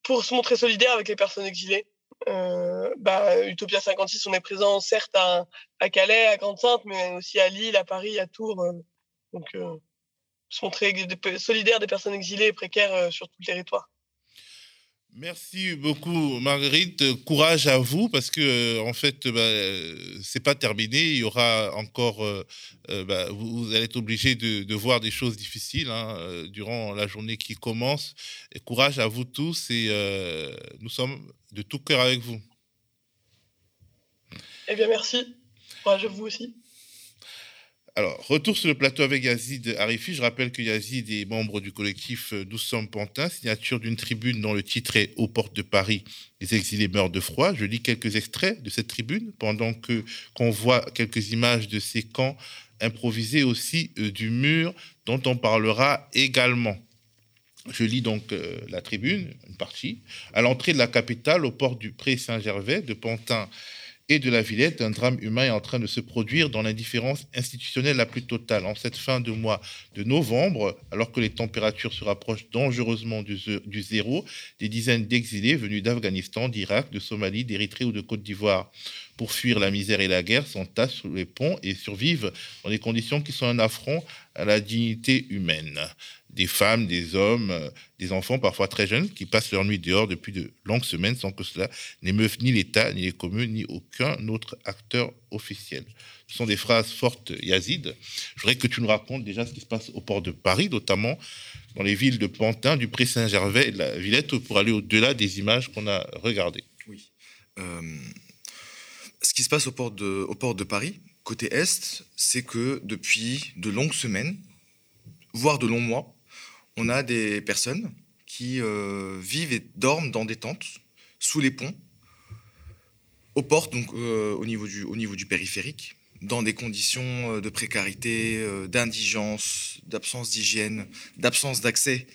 pour se montrer solidaire avec les personnes exilées. bah, Utopia 56, on est présent certes à, à Calais, à Grande-Sainte, mais aussi à Lille, à Paris, à Tours. donc, se montrer solidaire des personnes exilées et précaires sur tout le territoire. Merci beaucoup, Marguerite. Courage à vous parce que, euh, en fait, bah, c'est pas terminé. Il y aura encore. Euh, euh, bah, vous, allez être obligé de, voir des choses difficiles hein, durant la journée qui commence. Courage à vous tous et nous sommes de tout cœur avec vous. Eh bien, merci. Courage à vous aussi. Alors, retour sur le plateau avec Yazid Arifi. Je rappelle que Yazid est membre du collectif Nous sommes Pantin, signature d'une tribune dont le titre est Aux portes de Paris, les exilés meurent de froid. Je lis quelques extraits de cette tribune pendant que qu'on voit quelques images de ces camps improvisés aussi euh, du mur dont on parlera également. Je lis donc euh, la tribune, une partie. À l'entrée de la capitale, au port du Pré Saint-Gervais, de Pantin et de la Villette, un drame humain est en train de se produire dans l'indifférence institutionnelle la plus totale. En cette fin de mois de novembre, alors que les températures se rapprochent dangereusement du, zéro, des dizaines d'exilés venus d'Afghanistan, d'Irak, de Somalie, d'Érythrée ou de Côte d'Ivoire pour fuir la misère et la guerre s'entassent sous les ponts et survivent dans des conditions qui sont un affront à la dignité humaine des femmes, des hommes, euh, des enfants parfois très jeunes qui passent leur nuit dehors depuis de longues semaines sans que cela n'émeuve ni l'État, ni les communes, ni aucun autre acteur officiel. Ce sont des phrases fortes, Yazid. Je voudrais que tu nous racontes déjà ce qui se passe au port de Paris, notamment dans les villes de Pantin, du Pré-Saint-Gervais de la Villette, pour aller au-delà des images qu'on a regardées. Oui. Euh, ce qui se passe au port de, Paris, côté Est, c'est que depuis de longues semaines, voire de longs mois, on a des personnes qui euh, vivent et dorment dans des tentes, sous les ponts, aux portes, donc euh, au, niveau du, au niveau du périphérique, dans des conditions euh, de précarité, d'indigence, d'absence d'hygiène, d'absence d'accès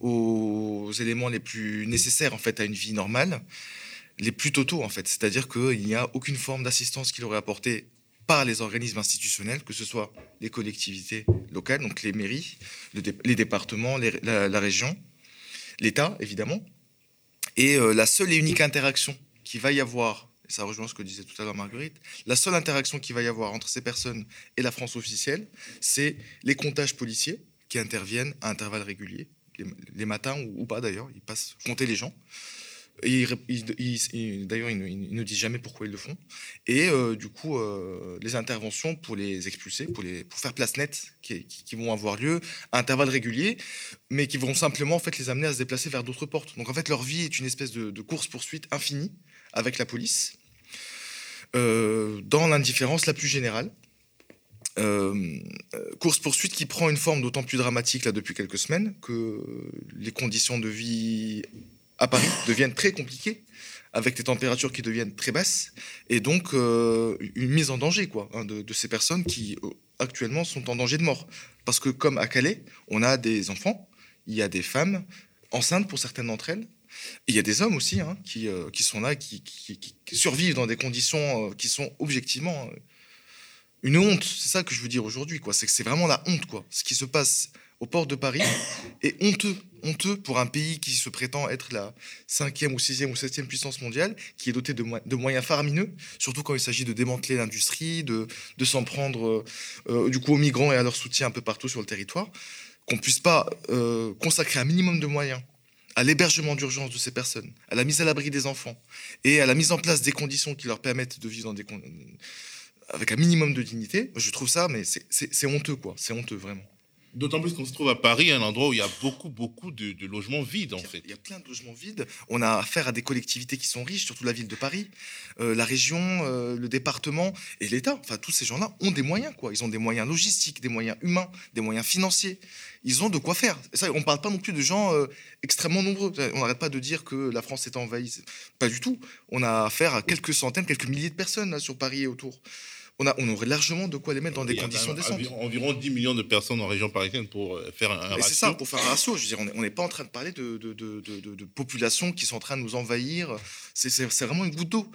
aux éléments les plus nécessaires en fait à une vie normale, les plus totaux en fait. C'est-à-dire qu'il n'y a aucune forme d'assistance qu'il aurait apporté par les organismes institutionnels, que ce soit les collectivités locales, donc les mairies, les départements, la, région, l'État, évidemment. Et euh, la seule et unique interaction qui va y avoir, et ça rejoint ce que disait tout à l'heure Marguerite, la seule interaction qui va y avoir entre ces personnes et la France officielle, c'est les comptages policiers qui interviennent à intervalles réguliers, les, matins ou, ou pas d'ailleurs, ils passent compter les gens. D'ailleurs, ils, ne disent jamais pourquoi ils le font. Et euh, du coup, euh, les interventions pour les expulser, pour, faire place nette, qui, vont avoir lieu à intervalles réguliers, mais qui vont simplement en fait, les amener à se déplacer vers d'autres portes. Donc en fait, leur vie est une espèce de, course-poursuite infinie avec la police, euh, dans l'indifférence la plus générale. course-poursuite qui prend une forme d'autant plus dramatique là depuis quelques semaines que les conditions de vie à Paris deviennent très compliquées avec des températures qui deviennent très basses et donc euh, une mise en danger quoi hein, de, ces personnes qui euh, actuellement sont en danger de mort. Parce que comme à Calais on a des enfants il y a des femmes enceintes pour certaines d'entre elles il y a des hommes aussi hein, qui, euh, qui, sont là qui, qui, survivent dans des conditions qui sont objectivement une honte. C'est ça que je veux dire aujourd'hui quoi. C'est que c'est vraiment la honte quoi. Ce qui se passe au port de Paris est honteux, honteux pour un pays qui se prétend être la cinquième ou sixième ou septième puissance mondiale, qui est doté de, moyens faramineux, surtout quand il s'agit de démanteler l'industrie, de, s'en prendre euh, euh, du coup aux migrants et à leur soutien un peu partout sur le territoire, qu'on puisse pas euh, consacrer un minimum de moyens à l'hébergement d'urgence de ces personnes, à la mise à l'abri des enfants et à la mise en place des conditions qui leur permettent de vivre avec un minimum de dignité, je trouve ça, mais c'est honteux, quoi. C'est honteux, vraiment. D'autant plus qu'on se trouve à Paris, un endroit où il y a beaucoup, beaucoup de, logements vides, en fait. Il y a plein de logements vides. On a affaire à des collectivités qui sont riches, surtout la ville de Paris, euh, la région, euh, le département et l'État. Enfin, tous ces gens-là ont des moyens, quoi. Ils ont des moyens logistiques, des moyens humains, des moyens financiers. Ils ont de quoi faire. Ça, on ne parle pas non plus de gens euh, extrêmement nombreux. On n'arrête pas de dire que la France est envahie. Pas du tout. On a affaire à quelques centaines, quelques milliers de personnes là, sur Paris et autour on, a, on aurait largement de quoi les mettre dans des conditions décentes. Environ, 10 millions de personnes en région parisienne pour euh, faire un, ratio. C'est ça, pour faire un ratio. Je veux dire, on n'est pas en train de parler de, de, de, populations qui sont en train de nous envahir. C'est vraiment une goutte d'eau.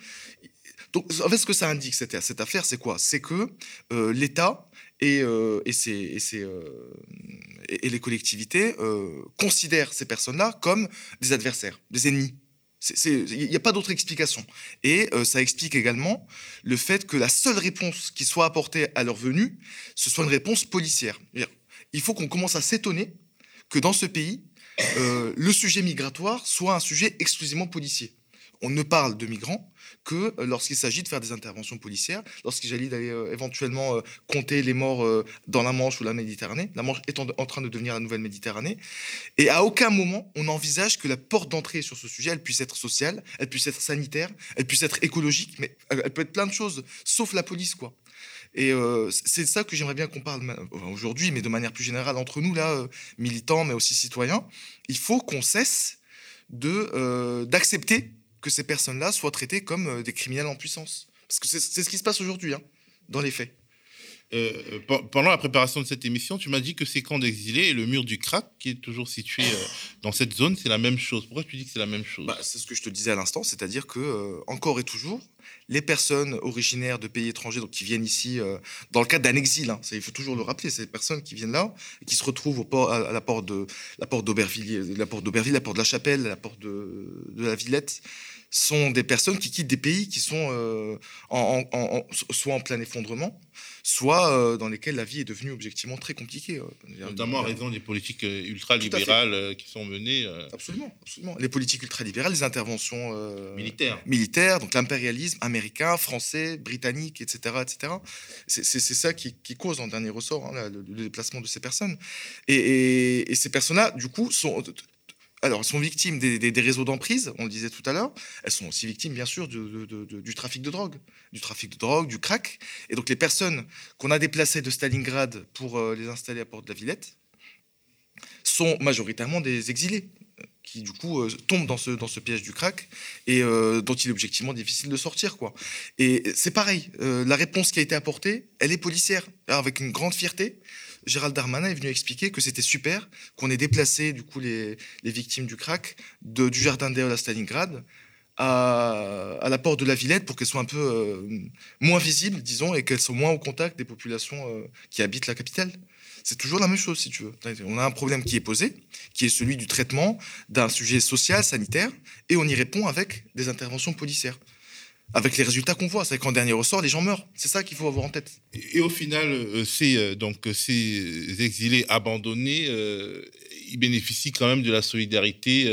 Donc, en fait, ce que ça indique, cette, cette affaire, c'est quoi? C'est que euh, l'État et, euh, et, et, et, les collectivités considèrent ces personnes-là comme des adversaires, des ennemis. Il n'y a pas d'autre explication. Et euh, ça explique également le fait que la seule réponse qui soit apportée à leur venue, ce soit une réponse policière. Il faut qu'on commence à s'étonner que dans ce pays, euh, le sujet migratoire soit un sujet exclusivement policier. On ne parle de migrants que euh, lorsqu'il s'agit de faire des interventions policières, lorsqu'il s'agit d'aller euh, éventuellement euh, compter les morts dans la Manche ou la Méditerranée, la Manche étant en train de devenir la nouvelle Méditerranée. Et à aucun moment, on envisage que la porte d'entrée sur ce sujet, elle puisse être sociale, elle puisse être sanitaire, elle puisse être écologique, mais elle peut être plein de choses, sauf la police, quoi. Et c'est ça que j'aimerais bien qu'on parle aujourd'hui, mais de manière plus générale entre nous, là, militants, mais aussi citoyens. Il faut qu'on cesse d'accepter que ces personnes-là soient traitées comme euh, des criminels en puissance. Parce que c'est ce qui se passe aujourd'hui, hein, dans les faits. Euh, euh, pe- pendant la préparation de cette émission, tu m'as dit que ces camps d'exilés et le mur du crack, qui est toujours situé euh, dans cette zone, c'est la même chose. Pourquoi tu dis que c'est la même chose? Bah, c'est ce que je te disais à l'instant, c'est-à-dire que euh, encore et toujours, les personnes originaires de pays étrangers, donc qui viennent ici dans le cadre d'un exil, hein, ça, il faut toujours le rappeler, ces personnes qui viennent là et qui se retrouvent au port, à, à la porte de la porte d'Aubervilliers, la porte d'Aubervilliers, la porte de la Chapelle, la porte de, de la Villette, sont des personnes qui quittent des pays qui sont euh, en, en- en- en- soit en plein effondrement, soit euh, dans lesquels la vie est devenue objectivement très compliquée. euh. Notamment à raison des politiques ultra-libérales qui sont menées Absolument, absolument. Les politiques ultralibérales, les interventions militaires. militaires, donc l'impérialisme américain, français, britannique, etc. etc. C'est ça qui, qui cause en dernier ressort hein, le, le déplacement de ces personnes. Et, et- et ces personnes-là, du coup, sont... Alors, elles sont victimes des, réseaux d'emprise, on le disait tout à l'heure. Elles sont aussi victimes, bien sûr, du trafic de drogue, du trafic de drogue, du crack. Et donc, les personnes qu'on a déplacées de Stalingrad pour euh, les installer à Porte de la Villette sont majoritairement des exilés euh, qui du coup euh, tombent dans ce, piège du crack et dont il est objectivement difficile de sortir quoi. Et c'est pareil, la réponse qui a été apportée, elle est policière, Alors, avec une grande fierté. Gérald Darmanin est venu expliquer que c'était super qu'on ait déplacé du coup les, victimes du crack du jardin d'Éole à Stalingrad à, à la porte de la Villette pour qu'elles soient un peu euh, moins visibles, disons, et qu'elles soient moins au contact des populations euh, qui habitent la capitale. C'est toujours la même chose, si tu veux. On a un problème qui est posé, qui est celui du traitement d'un sujet social, sanitaire, et on y répond avec des interventions policières. Avec les résultats qu'on voit, c'est qu'en dernier ressort, les gens meurent. C'est ça qu'il faut avoir en tête. Et, et au final, euh, ces, euh, donc, euh, ces exilés abandonnés, euh, ils bénéficient quand même de la solidarité,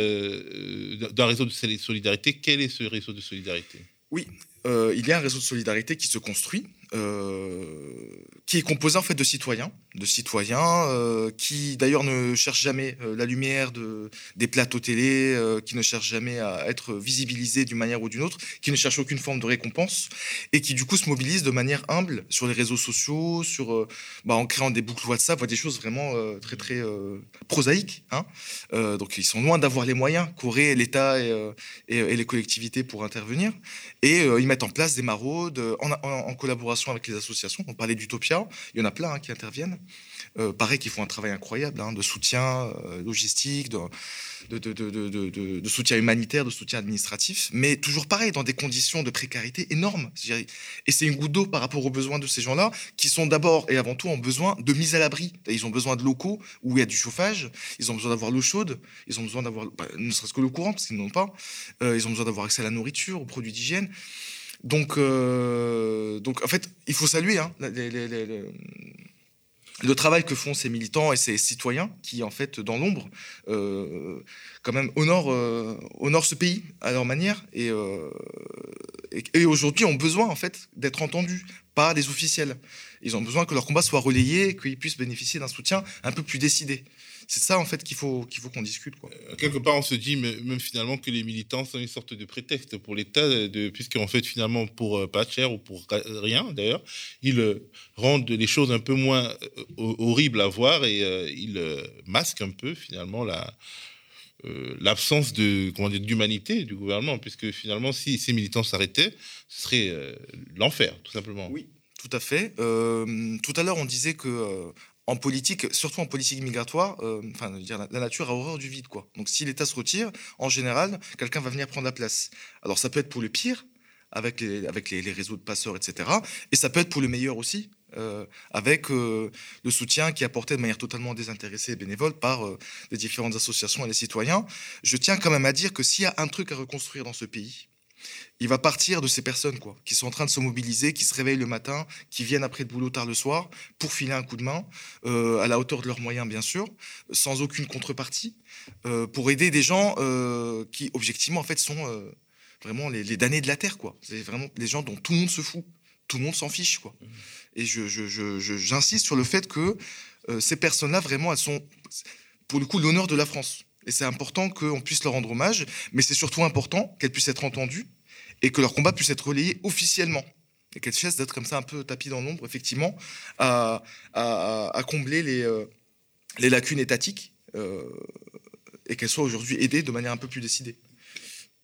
d'un réseau de sol- solidarité. Quel est ce réseau de solidarité? Euh, il y a un réseau de solidarité qui se construit, euh, qui est composé en fait de citoyens, de citoyens euh, qui d'ailleurs ne cherchent jamais euh, la lumière de, des plateaux télé, qui ne cherchent jamais à être visibilisés d'une manière ou d'une autre, qui ne cherchent aucune forme de récompense et qui du coup se mobilisent de manière humble sur les réseaux sociaux, sur, bah, en créant des boucles WhatsApp, des choses vraiment très très prosaïques. hein. Donc ils sont loin d'avoir les moyens qu'auraient l'État et, les collectivités pour intervenir. Et ils mettent en place des maraudes en collaboration avec les associations. On parlait d'Utopia, il y en a plein hein, qui interviennent. Euh, pareil, qui font un travail incroyable hein, de soutien euh, logistique, de, soutien humanitaire, de soutien administratif, mais toujours pareil, dans des conditions de précarité énormes. Et c'est une goutte d'eau par rapport aux besoins de ces gens-là, qui sont d'abord et avant tout en besoin de mise à l'abri. Ils ont besoin de locaux où il y a du chauffage, ils ont besoin d'avoir l'eau chaude, ils ont besoin d'avoir, bah, ne serait-ce que l'eau courante, parce qu'ils n'en ont pas, Euh, ils ont besoin d'avoir accès à la nourriture, aux produits d'hygiène. Donc, euh, donc, en fait, il faut saluer hein, le travail que font ces militants et ces citoyens qui, en fait, dans l'ombre, euh, quand même honorent, euh, honorent ce pays à leur manière et, et, et aujourd'hui ont besoin, en fait, d'être entendus par les officiels. Ils ont besoin que leur combat soit relayé, qu'ils puissent bénéficier d'un soutien un peu plus décidé. C'est ça, en fait, qu'il faut qu'il faut qu'on discute. Quoi. Euh, Quelque part, on se dit mais- même finalement que les militants sont une sorte de prétexte pour l'État, de- puisqu'en fait, finalement, pour euh, pas cher ou pour rien d'ailleurs, ils euh, rendent les choses un peu moins euh, ho- horribles à voir et euh, ils euh, masquent un peu finalement la euh, l'absence de comment dire d'humanité du gouvernement, puisque finalement, si ces militants s'arrêtaient, ce serait euh, l'enfer, tout simplement. Oui. Tout à fait. Euh, tout à l'heure, on disait que euh, en politique, surtout en politique migratoire, euh, enfin, la, nature a horreur du vide, quoi. Donc, si l'État se retire, en général, quelqu'un va venir prendre la place. Alors, ça peut être pour le pire, avec les, réseaux de passeurs, etc. Et ça peut être pour le meilleur aussi, euh, avec euh, le soutien qui est apporté de manière totalement désintéressée et bénévole par les différentes associations et les citoyens. Je tiens quand même à dire que s'il y a un truc à reconstruire dans ce pays, il va partir de ces personnes quoi, qui sont en train de se mobiliser, qui se réveillent le matin, qui viennent après le boulot tard le soir pour filer un coup de main, euh, à la hauteur de leurs moyens bien sûr, sans aucune contrepartie, euh, pour aider des gens euh, qui objectivement en fait sont vraiment les, damnés de la terre quoi. C'est vraiment les gens dont tout le monde se fout, tout le monde s'en fiche quoi. Et je, je- j'insiste sur le fait que ces personnes-là vraiment elles sont pour le coup l'honneur de la France. Et c'est important qu'on puisse leur rendre hommage, mais c'est surtout important qu'elles puissent être entendues et que leur combat puisse être relayé officiellement. qu'elle cesse d'être comme ça un peu tapis dans l'ombre, effectivement, à, combler les, euh, les lacunes étatiques euh, et qu'elle soit aujourd'hui aidée de manière un peu plus décidée.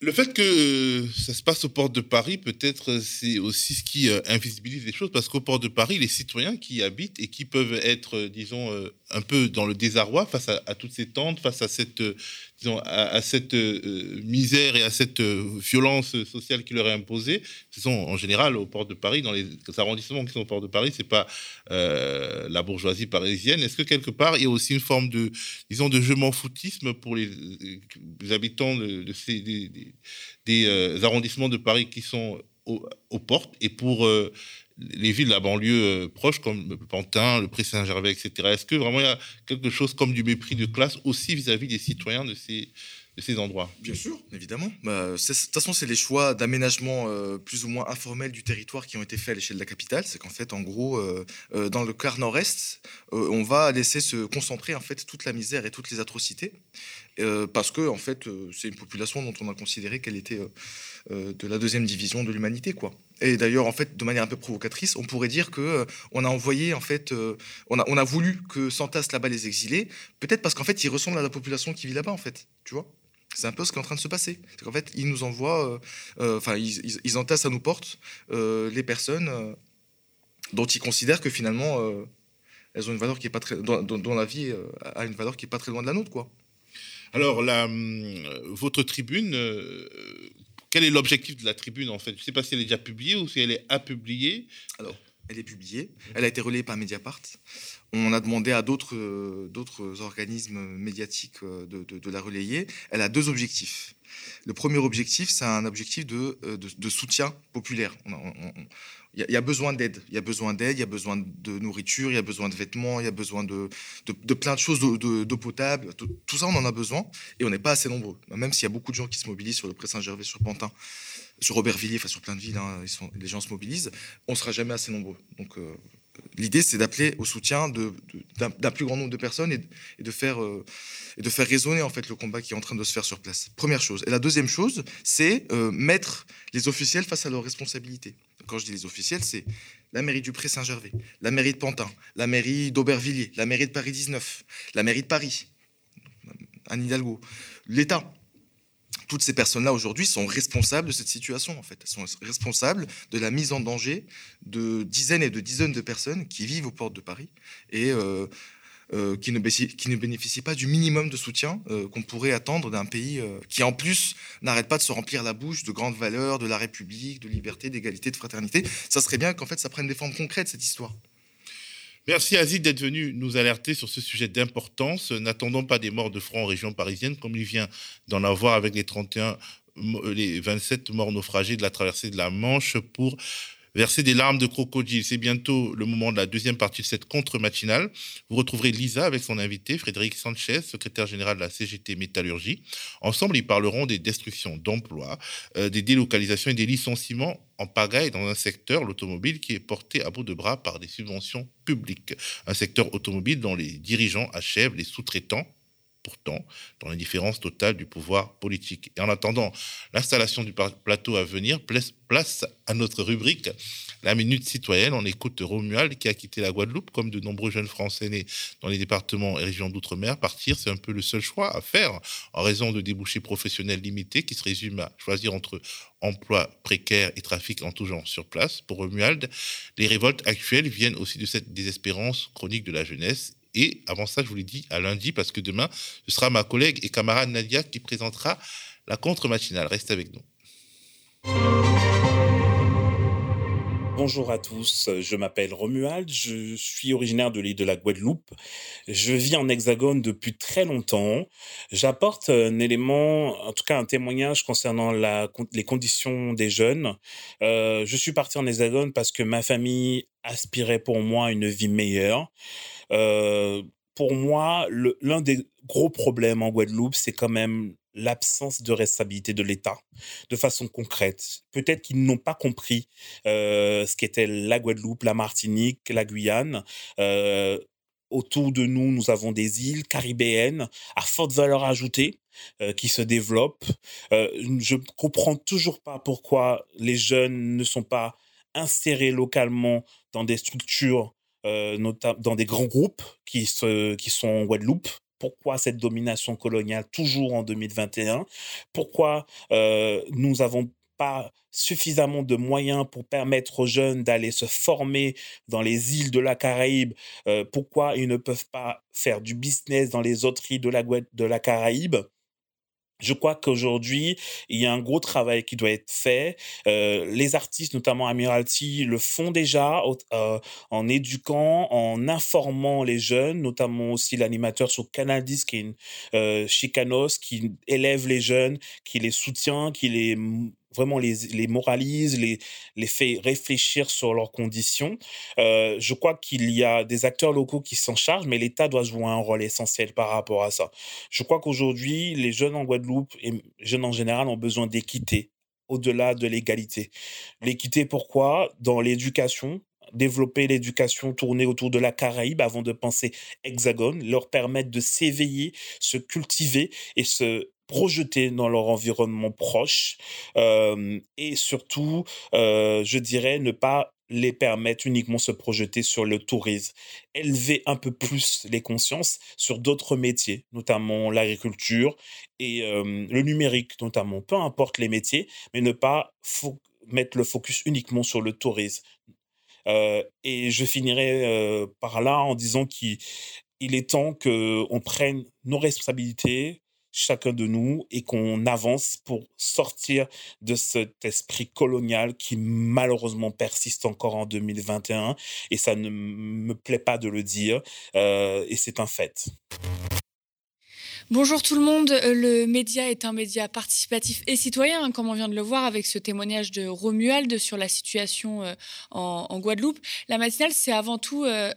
Le fait que euh, ça se passe au port de Paris, peut-être c'est aussi ce qui invisibilise les choses, parce qu'au port de Paris, les citoyens qui y habitent et qui peuvent être, disons, un peu dans le désarroi face à, toutes ces tentes, face à cette à, cette euh, misère et à cette euh, violence sociale qui leur est imposée, ce sont en général au port de Paris, dans les arrondissements qui sont au port de Paris, c'est pas euh, la bourgeoisie parisienne. Est-ce que quelque part il y a aussi une forme de, disons, de je m'en foutisme pour les, habitants de, ces, des, arrondissements de Paris qui sont aux, portes et pour les villes de la banlieue proche comme Pantin, le Pré-Saint-Gervais, etc. Est-ce que vraiment il y a quelque chose comme du mépris de classe aussi vis-à-vis des citoyens de ces, endroits? Bien sûr, évidemment. Bah, de toute façon, c'est les choix d'aménagement euh, plus ou moins informels du territoire qui ont été faits à l'échelle de la capitale. C'est qu'en fait, en gros, euh, euh, dans le quart nord-est, on va laisser se concentrer en fait toute la misère et toutes les atrocités, parce que en fait, c'est une population dont on a considéré qu'elle était de la deuxième division de l'humanité, quoi. Et d'ailleurs, en fait, de manière un peu provocatrice, on pourrait dire que euh, on a envoyé, en fait, euh, on, a, on a voulu que s'entassent là-bas les exilés, peut-être parce qu'en fait, ils ressemblent à la population qui vit là-bas, en fait, tu vois. C'est un peu ce qui est en train de se passer. Qu'en fait, ils nous envoient, euh, enfin, ils, ils, entassent à nos portes les personnes dont ils considèrent que finalement, elles ont une valeur qui est pas très, dont, la vie a une valeur qui est pas très loin de la nôtre, quoi. Alors, hum, votre tribune quel est l'objectif de la tribune en fait? Je ne sais pas si elle est déjà publiée ou si elle est à publier. Alors, elle est publiée. Elle a été relayée par Mediapart. On a demandé à d'autres euh, organismes médiatiques euh, de, de, la relayer. Elle a deux objectifs. Le premier objectif, c'est un objectif de, euh, de, soutien populaire. Il y, a besoin d'aide. Il y a besoin d'aide, il y a besoin de nourriture, il y a besoin de vêtements, il y a besoin de, plein de choses, d'eau potable. Tout, ça, on en a besoin et on n'est pas assez nombreux. Même s'il y a beaucoup de gens qui se mobilisent sur le Pré Saint-Gervais, sur Pantin, sur Aubervilliers, enfin sur plein de villes, hein, les gens se mobilisent, on ne sera jamais assez nombreux. Donc euh, l'idée, c'est d'appeler au soutien d'un plus grand nombre de personnes et, de faire, euh, et de faire résonner en fait le combat qui est en train de se faire sur place. Première chose. Et la deuxième chose, c'est euh, mettre les officiels face à leurs responsabilités. Quand je dis les officiels, c'est la mairie du Pré-Saint-Gervais, la mairie de Pantin, la mairie d'Aubervilliers, la mairie de Paris 19, la mairie de Paris, Anne Hidalgo, l'État. Toutes ces personnes-là aujourd'hui sont responsables de cette situation, en fait. Elles sont responsables de la mise en danger de dizaines et de dizaines de personnes qui vivent aux portes de Paris et euh, euh, qui, ne qui, bénéficient pas du minimum de soutien euh, qu'on pourrait attendre d'un pays euh, qui, en plus, n'arrête pas de se remplir la bouche de grandes valeurs, de la République, de liberté, d'égalité, de fraternité. Ça serait bien qu'en fait, ça prenne des formes concrètes, cette histoire. Merci Aziz d'être venu nous alerter sur ce sujet d'importance. N'attendons pas des morts de front en région parisienne, comme il vient d'en avoir avec les 31, les 27 morts naufragés de la traversée de la Manche pour verser des larmes de crocodile. C'est bientôt le moment de la deuxième partie de cette contre-matinale. Vous retrouverez Lisa avec son invité, Frédéric Sanchez, secrétaire général de la CGT Métallurgie. Ensemble, ils parleront des destructions d'emplois, euh, des délocalisations et des licenciements en pagaille dans un secteur, l'automobile, qui est porté à bout de bras par des subventions publiques. Un secteur automobile dont les dirigeants achèvent les sous-traitants pourtant dans l'indifférence totale du pouvoir politique. Et en attendant l'installation du plateau à venir, place à notre rubrique La Minute Citoyenne. On écoute Romuald qui a quitté la Guadeloupe, comme de nombreux jeunes Français nés dans les départements et régions d'outre-mer. Partir, c'est un peu le seul choix à faire en raison de débouchés professionnels limités qui se résument à choisir entre emploi précaire et trafic en tout genre sur place. Pour Romuald, les révoltes actuelles viennent aussi de cette désespérance chronique de la jeunesse et avant ça, je vous l'ai dit à lundi, parce que demain, ce sera ma collègue et camarade Nadia qui présentera la contre-matinale. Reste avec nous. Bonjour à tous, je m'appelle Romuald, je suis originaire de l'île de la Guadeloupe. Je vis en Hexagone depuis très longtemps. J'apporte un élément, en tout cas un témoignage concernant les conditions des jeunes. Euh, je suis parti en Hexagone parce que ma famille aspirait pour moi à une vie meilleure. Euh, pour moi, l'un des gros problèmes en Guadeloupe, c'est quand même l'absence de responsabilité de l'État de façon concrète. Peut-être qu'ils n'ont pas compris euh, ce qu'était la Guadeloupe, la Martinique, la Guyane. Euh, autour de nous, nous avons des îles caribéennes à forte valeur ajoutée qui se développent. je ne comprends toujours pas pourquoi les jeunes ne sont pas insérés localement dans des structures, dans des grands groupes qui, se, qui sont en Guadeloupe. Pourquoi cette domination coloniale toujours en 2021 Pourquoi euh, nous n'avons pas suffisamment de moyens pour permettre aux jeunes d'aller se former dans les îles de la Caraïbe? Euh, Pourquoi ils ne peuvent pas faire du business dans les autres îles de la, de la Caraïbe? Je crois qu'aujourd'hui, il y a un gros travail qui doit être fait. Euh, les artistes, notamment Amiralty, le font déjà euh, en éduquant, en informant les jeunes, notamment aussi l'animateur sur Canal 10, qui est euh, Chicanos, qui élève les jeunes, qui les soutient, qui les vraiment les, moralise, les, les fait réfléchir sur leurs conditions. Euh, je crois qu'il y a des acteurs locaux qui s'en chargent, mais l'État doit jouer un rôle essentiel par rapport à ça. Je crois qu'aujourd'hui, les jeunes en Guadeloupe et jeunes en général ont besoin d'équité au-delà de l'égalité. L'équité, pourquoi? Dans l'éducation, développer l'éducation tournée autour de la Caraïbe avant de penser hexagone, leur permettre de s'éveiller, se cultiver et se projeter dans leur environnement proche euh, et surtout, euh, je dirais, ne pas les permettre uniquement se projeter sur le tourisme, élever un peu plus les consciences sur d'autres métiers, notamment l'agriculture et euh, le numérique notamment, peu importe les métiers, mais ne pas mettre le focus uniquement sur le tourisme. et je finirai par là en disant qu'il est temps qu'on prenne nos responsabilités, chacun de nous et qu'on avance pour sortir de cet esprit colonial qui malheureusement persiste encore en 2021 et ça ne me plaît pas de le dire euh, et c'est un fait. Bonjour tout le monde. Euh, le média est un média participatif et citoyen, hein, comme on vient de le voir avec ce témoignage de Romuald sur la situation euh, en, Guadeloupe. La matinale, c'est avant tout, euh,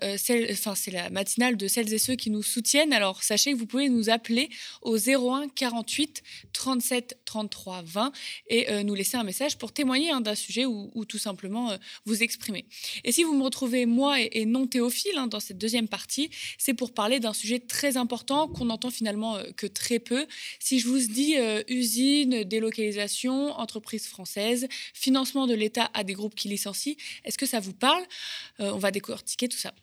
enfin, c'est la matinale de celles et ceux qui nous soutiennent. Alors, sachez que vous pouvez nous appeler au 01 48 37 33 20 et nous laisser un message pour témoigner hein, d'un sujet ou, tout simplement vous exprimer. Et si vous me retrouvez moi et, non Théophile hein, dans cette deuxième partie, c'est pour parler d'un sujet très important qu'on entend finalement euh, que très peu. Si je vous dis euh, usine, délocalisation, entreprise française, financement de l'État à des groupes qui licencient, est-ce que ça vous parle? Euh, On va décortiquer tout ça.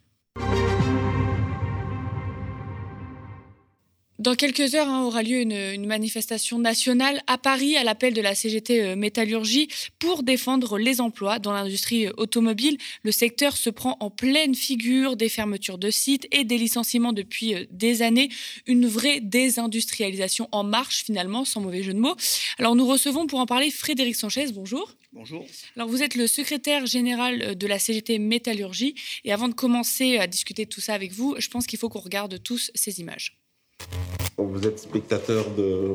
Dans quelques heures hein, aura lieu une, manifestation nationale à Paris à l'appel de la CGT euh, Métallurgie pour défendre les emplois dans l'industrie euh, automobile. Le secteur se prend en pleine figure des fermetures de sites et des licenciements depuis euh, des années. Une vraie désindustrialisation en marche finalement, sans mauvais jeu de mots. Alors nous recevons pour en parler Frédéric Sanchez. Bonjour. Bonjour. Alors vous êtes le secrétaire général de la CGT Métallurgie et avant de commencer à discuter de tout ça avec vous, je pense qu'il faut qu'on regarde tous ces images. Vous êtes spectateur de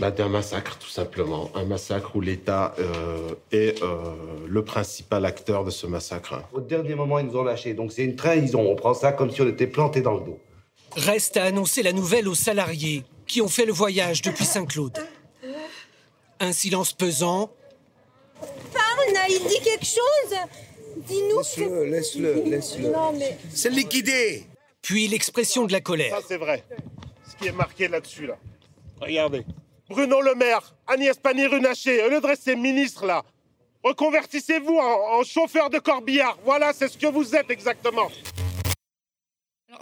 bah, d'un massacre, tout simplement. Un massacre où l'État euh, est euh, le principal acteur de ce massacre. Au dernier moment, ils nous ont lâchés. Donc c'est une trahison. On prend ça comme si on était planté dans le dos. Reste à annoncer la nouvelle aux salariés qui ont fait le voyage depuis Saint-Claude. Un silence pesant. Parle, Naïd, dis quelque chose Dis-nous. Laisse-le, laisse-le, laisse-le. Non, mais. C'est liquidé Puis l'expression de la colère. Ça, c'est vrai. Ce qui est marqué là-dessus, là. Regardez. Bruno Le Maire, Agnès Pannier-Runacher, au lieu de rester ministre, là, reconvertissez-vous en chauffeur de corbillard. Voilà, c'est ce que vous êtes exactement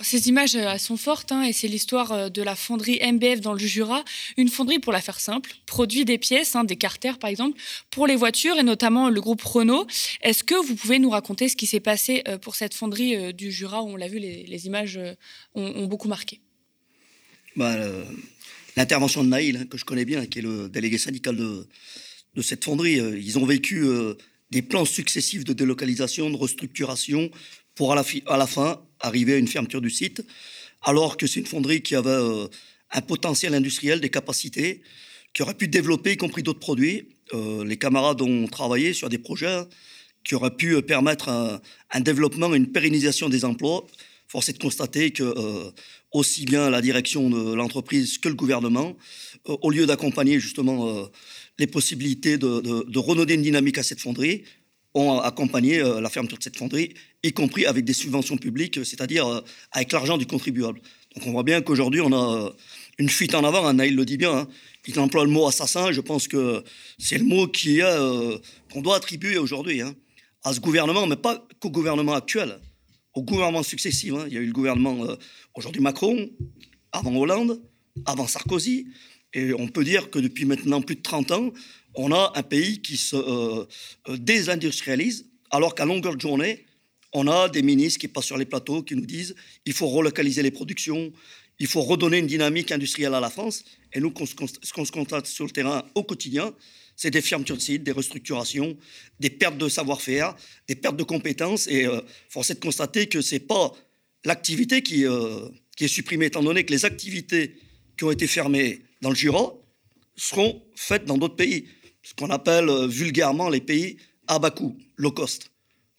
ces images euh, sont fortes hein, et c'est l'histoire euh, de la fonderie MBF dans le Jura. Une fonderie, pour la faire simple, produit des pièces, hein, des carters par exemple, pour les voitures et notamment le groupe Renault. Est-ce que vous pouvez nous raconter ce qui s'est passé euh, pour cette fonderie du Jura où on l'a vu, les, images ont, beaucoup marqué? Bah, L'intervention de Naïl, hein, que je connais bien, qui est le délégué syndical de cette fonderie, ils ont vécu des plans successifs de délocalisation, de restructuration, pour à la, fin arriver à une fermeture du site, alors que c'est une fonderie qui avait euh, un potentiel industriel, des capacités, qui aurait pu développer, y compris d'autres produits. Euh, les camarades ont travaillé sur des projets qui auraient pu euh, permettre un, développement et une pérennisation des emplois. Force est de constater que aussi bien la direction de l'entreprise que le gouvernement, au lieu d'accompagner justement les possibilités de, de, une dynamique à cette fonderie, ont accompagné euh, la fermeture de cette fonderie, y compris avec des subventions publiques, c'est-à-dire euh, avec l'argent du contribuable. Donc on voit bien qu'aujourd'hui, on a euh, une fuite en avant. Naïl le dit bien. hein. Il emploie le mot assassin. Je pense que c'est le mot euh, qu'on doit attribuer aujourd'hui hein, à ce gouvernement, mais pas qu'au gouvernement actuel, au gouvernement successif. hein. Il y a eu le gouvernement euh, aujourd'hui Macron, avant Hollande, avant Sarkozy. Et on peut dire que depuis maintenant plus de 30 ans, on a un pays qui se euh, euh, désindustrialise, alors qu'à longueur de journée, on a des ministres qui passent sur les plateaux qui nous disent il faut relocaliser les productions, il faut redonner une dynamique industrielle à la France. Et nous, ce qu'on se constate sur le terrain au quotidien, c'est des fermetures de sites, des restructurations, des pertes de savoir-faire, des pertes de compétences. Et euh, force est de constater que c'est pas l'activité qui, euh, qui est supprimée, étant donné que les activités qui ont été fermées dans le Jura seront faites dans d'autres pays, ce qu'on appelle euh, vulgairement les pays à bas coût, low cost.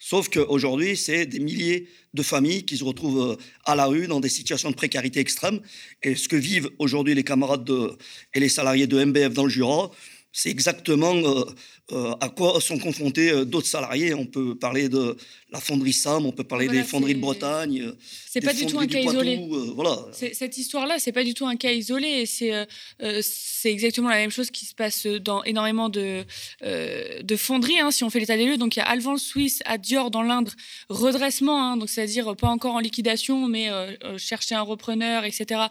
Sauf qu'aujourd'hui, c'est des milliers de familles qui se retrouvent euh, à la rue dans des situations de précarité extrême. Et ce que vivent aujourd'hui les camarades de- et les salariés de MBF dans le Jura, c'est exactement euh, euh, à quoi sont confrontés d'autres salariés. On peut parler de la fonderie SAM, on peut parler Voilà, des fonderies de Bretagne. C'est pas du tout un cas Poitou, isolé. euh, voilà. Cette histoire-là, c'est pas du tout un cas isolé. et C'est euh, euh, c'est exactement la même chose qui se passe dans énormément de, euh, de fonderies, hein, si on fait l'état des lieux. Donc il y a Alvan Suisse à Dior dans l'Indre, redressement, hein, donc c'est-à-dire pas encore en liquidation, mais chercher un repreneur, etc.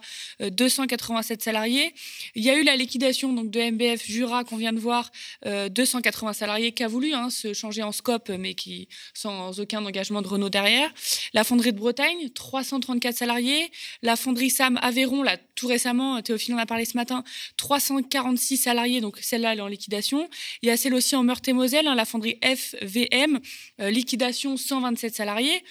Euh, 287 salariés. Il y a eu la liquidation donc de MBF Jura qu'on vient de voir, euh, 280 salariés qui a voulu hein, se changer en scope, mais qui sans aucun engagement de Renault derrière. La fonderie de Bretagne, 334 salariés. La fonderie Sam Aveyron, là, tout récemment, Théophile en a parlé ce matin, 346 salariés, donc celle-là, elle est en liquidation. Il y a celle aussi en Meurthe-et-Moselle, hein, la fonderie FVM, euh, liquidation 127 salariés.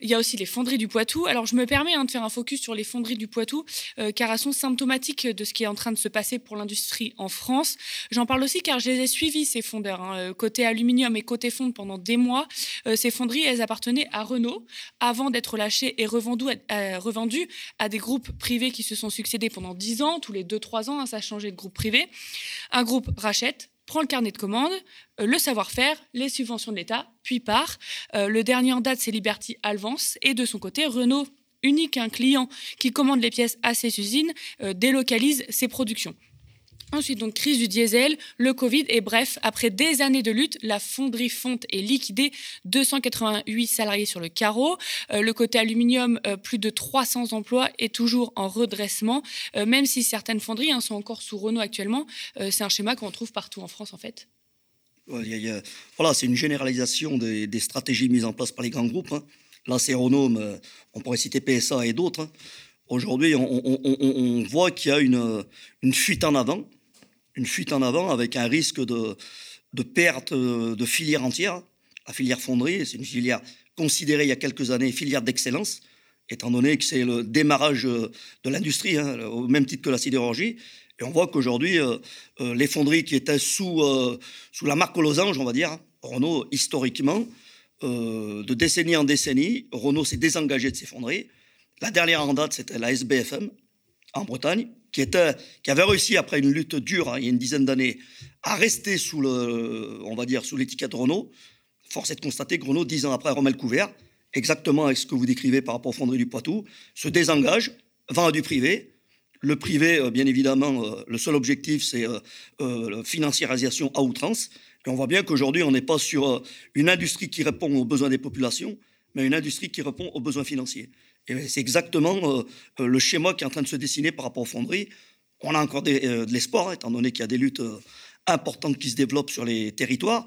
Il y a aussi les fonderies du Poitou. Alors, je me permets hein, de faire un focus sur les fonderies du Poitou, euh, car elles sont symptomatiques de ce qui est en train de se passer pour l'industrie en France. J'en parle aussi car je les ai suivis, ces fondeurs, hein, euh, côté aluminium et côté fonte pendant des mois. Euh, ces fonderies, elles appartenaient à Renault avant d'être lâchées et revendues à, revendues à des groupes privés qui se sont succédés pendant 10 ans, tous les 2-3 ans, hein, ça a changé de groupe privé. Un groupe rachète, prend le carnet de commandes, euh, le savoir-faire, les subventions de l'État, puis part. Euh, le dernier en date, c'est Liberty Alvance. Et de son côté, Renault, unique un client qui commande les pièces à ses usines, euh, délocalise ses productions. Ensuite, donc, crise du diesel, le Covid, et bref, après des années de lutte, la fonderie Fonte est liquidée, 288 salariés sur le carreau. Euh, le côté aluminium, euh, plus de 300 emplois, est toujours en redressement, euh, même si certaines fonderies hein, sont encore sous Renault actuellement. C'est un schéma qu'on trouve partout en France, en fait. Voilà, c'est une généralisation des, stratégies mises en place par les grands groupes. hein. Là, c'est Renault, on pourrait citer PSA et d'autres. hein. Aujourd'hui, on, voit qu'il y a une fuite en avant, une fuite en avant avec un risque de, perte de filière entière. La filière fonderie, c'est une filière considérée il y a quelques années filière d'excellence, étant donné que c'est le démarrage de l'industrie, hein, au même titre que la sidérurgie. Et on voit qu'aujourd'hui, euh, euh, les fonderies qui étaient sous, euh, la marque aux losanges, on va dire, Renault, historiquement, euh, de décennie en décennie, Renault s'est désengagé de ses fonderies. La dernière en date, c'était la SBFM en Bretagne, qui, avait réussi, après une lutte dure, hein, il y a une dizaine d'années, à rester sous, le, on va dire, sous l'étiquette Renault. Force est de constater que Renault, dix ans après, le couvert, exactement avec ce que vous décrivez par rapport aux fonderies du Poitou, se désengage, vend à du privé. Le privé, euh, bien évidemment, euh, le seul objectif, c'est euh, la financiarisation à outrance. Et on voit bien qu'aujourd'hui, on n'est pas sur une industrie qui répond aux besoins des populations, mais une industrie qui répond aux besoins financiers. Et c'est exactement euh, euh, le schéma qui est en train de se dessiner par rapport aux fonderies. On a encore euh, de l'espoir, hein, étant donné qu'il y a des luttes importantes qui se développent sur les territoires.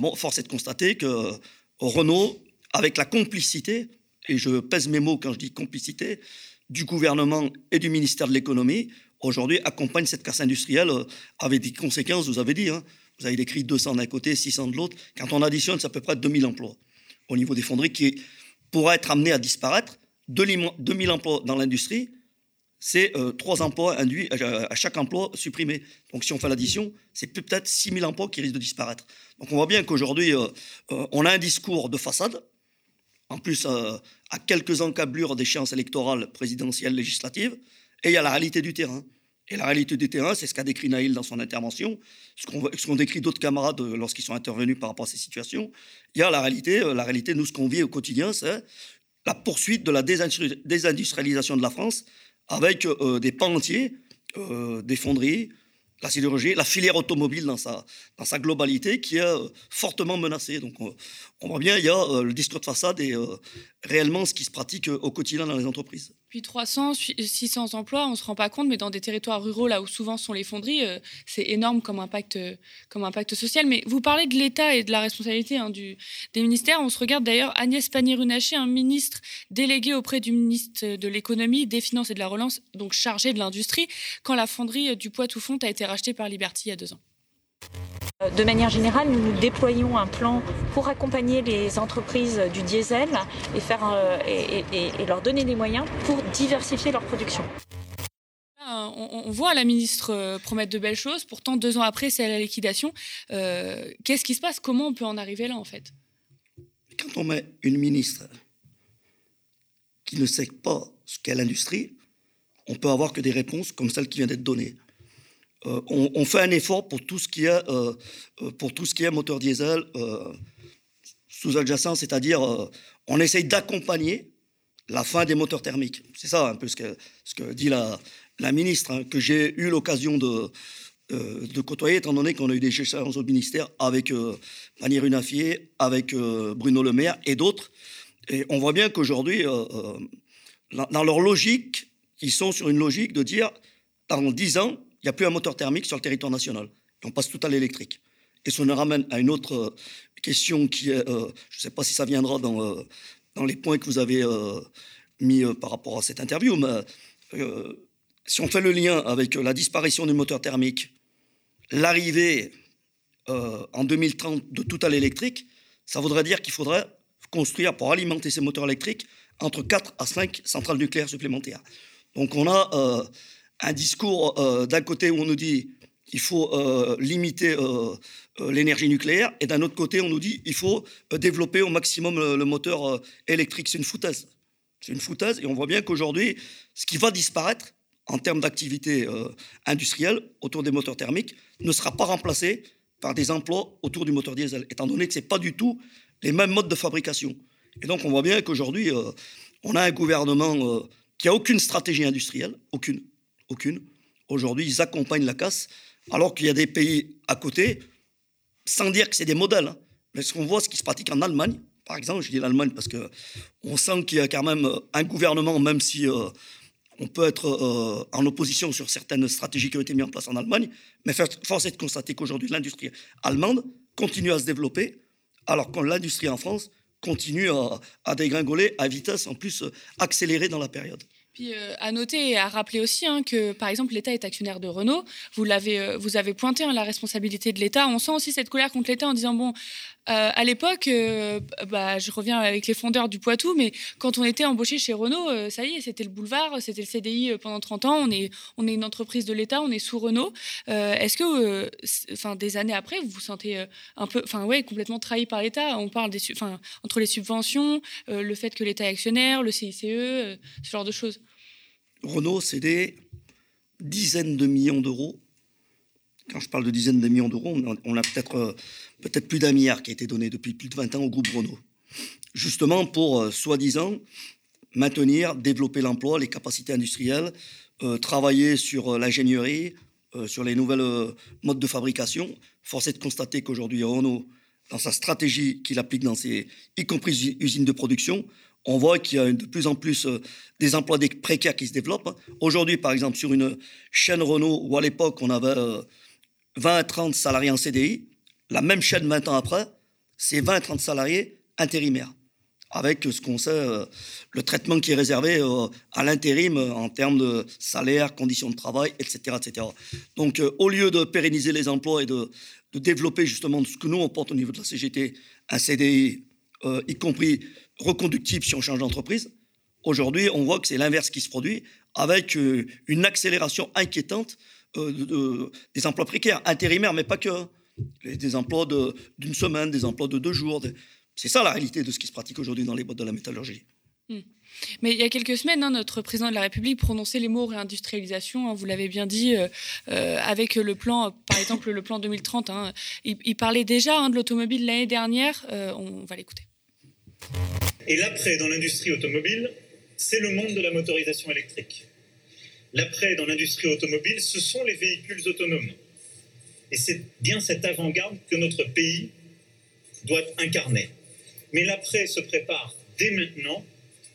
Bon, force est de constater que Renault, avec la complicité, et je pèse mes mots quand je dis complicité, du gouvernement et du ministère de l'économie, aujourd'hui accompagne cette casse industrielle avec des conséquences, vous avez dit, hein. vous avez décrit 200 d'un côté, 600 de l'autre. Quand on additionne, c'est à peu près 2000 emplois au niveau des fonderies qui pourraient être amenés à disparaître. 2000 2000 emplois dans l'industrie, c'est euh, trois emplois induits à, à chaque emploi supprimé. Donc si on fait l'addition, c'est peut-être 6000 emplois qui risquent de disparaître. Donc on voit bien qu'aujourd'hui, euh, euh, on a un discours de façade, en plus euh, à quelques encablures d'échéances électorales présidentielles, législatives, et il y a la réalité du terrain. Et la réalité du terrain, c'est ce qu'a décrit Naïl dans son intervention, ce qu'ont décrit d'autres camarades euh, lorsqu'ils sont intervenus par rapport à ces situations. Il y a la réalité, euh, la réalité, nous, ce qu'on vit au quotidien, c'est la poursuite de la désindustri- désindustrialisation de la France avec euh, des pans entiers euh, des fonderies, la sidérurgie, la filière automobile dans sa, globalité qui est euh, fortement menacée. Donc on, on voit bien, il y a le discours de façade et réellement ce qui se pratique au quotidien dans les entreprises. Puis 300, 600 emplois, on ne se rend pas compte, mais dans des territoires ruraux, là où souvent sont les fonderies, euh, c'est énorme comme impact, euh, comme impact social. Mais vous parlez de l'État et de la responsabilité hein, du, des ministères. On se regarde d'ailleurs Agnès Pannier-Runacher, un ministre délégué auprès du ministre de l'économie, des finances et de la relance, donc chargé de l'industrie, quand la fonderie euh, du Poitou-Font a été rachetée par Liberty il y a deux ans. De manière générale, nous, nous déployons un plan pour accompagner les entreprises du diesel et, faire, euh, et, et- et leur donner les moyens pour diversifier leur production. Là, On, voit la ministre euh, promettre de belles choses, pourtant deux ans après, c'est la liquidation. Euh, Qu'est-ce qui se passe? Comment on peut en arriver là en fait? Quand on met une ministre qui ne sait pas ce qu'est l'industrie, on peut avoir que des réponses comme celle qui vient d'être donnée. Euh, on, fait un effort pour tout ce qui est, euh, euh, pour tout ce qui est moteur diesel sous-adjacent, c'est-à-dire on essaye d'accompagner la fin des moteurs thermiques. C'est ça un peu ce que, dit la, ministre, hein, que j'ai eu l'occasion de, côtoyer, étant donné qu'on a eu des échanges au ministère avec euh, Runafier, avec Bruno Le Maire et d'autres. Et on voit bien qu'aujourd'hui, dans, leur logique, ils sont sur une logique de dire, dans 10 ans, n'y a plus un moteur thermique sur le territoire national. On passe tout à l'électrique. Et ça nous ramène à une autre euh, question qui est, euh, je ne sais pas si ça viendra dans, euh, dans les points que vous avez mis par rapport à cette interview, mais si on fait le lien avec la disparition du moteur thermique, l'arrivée en 2030 de tout à l'électrique, ça voudrait dire qu'il faudrait construire pour alimenter ces moteurs électriques entre 4 à 5 centrales nucléaires supplémentaires. Donc on a un discours euh, d'un côté où on nous dit il faut euh, limiter euh, l'énergie nucléaire et d'un autre côté on nous dit il faut développer au maximum le, le moteur électrique. C'est une foutaise. C'est une foutaise et on voit bien qu'aujourd'hui ce qui va disparaître en termes d'activité industrielle autour des moteurs thermiques ne sera pas remplacé par des emplois autour du moteur diesel, étant donné que ce n'est pas du tout les mêmes modes de fabrication. Et donc on voit bien qu'aujourd'hui, on a un gouvernement qui a aucune stratégie industrielle, aucune, aucune. Aujourd'hui, ils accompagnent la casse, alors qu'il y a des pays à côté, sans dire que c'est des modèles. hein. Qu'on voit, ce qui se pratique en Allemagne, par exemple, je dis l'Allemagne parce que on sent qu'il y a quand même euh, un gouvernement, même si euh, on peut être euh, en opposition sur certaines stratégies qui ont été mises en place en Allemagne, mais force est de constater qu'aujourd'hui, l'industrie allemande continue à se développer, alors que l'industrie en France continue à, dégringoler à vitesse en plus accélérée dans la période. Puis euh, à noter et à rappeler aussi hein, que, par exemple, l'État est actionnaire de Renault. Vous l'avez, euh, vous avez pointé hein, la responsabilité de l'État. On sent aussi cette colère contre l'État en disant bon, euh, à l'époque, euh, bah, je reviens avec les fondeurs du Poitou, mais quand on était embauché chez Renault, euh, ça y est, c'était le boulevard, c'était le CDI pendant 30 ans. On est, on est une entreprise de l'État, on est sous Renault. Est-ce que, enfin, des années après, vous vous sentez un peu, enfin, ouais, complètement trahi par l'État? On parle des, enfin, entre les subventions, le fait que l'État est actionnaire, le CICE, ce genre de choses. Renault, c'est des dizaines de millions d'euros. Quand je parle de dizaines de millions d'euros, on a, peut-être peut-être plus d'un milliard qui a été donné depuis plus de 20 ans au groupe Renault. Justement pour, euh, soi-disant, maintenir, développer l'emploi, les capacités industrielles, euh, travailler sur euh, l'ingénierie, sur les nouvelles modes de fabrication. Force est de constater qu'aujourd'hui, Renault, dans sa stratégie qu'il applique dans ses, y compris usi- usines de production, on voit qu'il y a de plus en plus des emplois précaires qui se développent. Aujourd'hui, par exemple, sur une chaîne Renault, où à l'époque, on avait euh, 20 à 30 salariés en CDI, la même chaîne 20 ans après, c'est 20 à 30 salariés intérimaires, avec ce qu'on sait, euh, le traitement qui est réservé euh, à l'intérim euh, en termes de salaire, conditions de travail, etc. etc. Donc, au lieu de pérenniser les emplois et de, développer justement ce que nous, on porte au niveau de la CGT, un CDI, y compris reconductible si on change d'entreprise, aujourd'hui, on voit que c'est l'inverse qui se produit, avec une accélération inquiétante de- de- des emplois précaires, intérimaires, mais pas que. Des emplois de- d'une semaine, des emplois de deux jours. C'est ça la réalité de ce qui se pratique aujourd'hui dans les boîtes de la métallurgie. Hmm. Mais il y a quelques semaines, hein, notre président de la République prononçait les mots réindustrialisation, hein, vous l'avez bien dit, euh, euh, avec le plan, par exemple le plan 2030. hein. il, il parlait déjà hein, de l'automobile l'année dernière, euh, on va l'écouter. Et l'après dans l'industrie automobile, c'est le monde de la motorisation électrique. l'après dans l'industrie automobile, ce sont les véhicules autonomes. Et c'est bien cette avant-garde que notre pays doit incarner. Mais l'après se prépare dès maintenant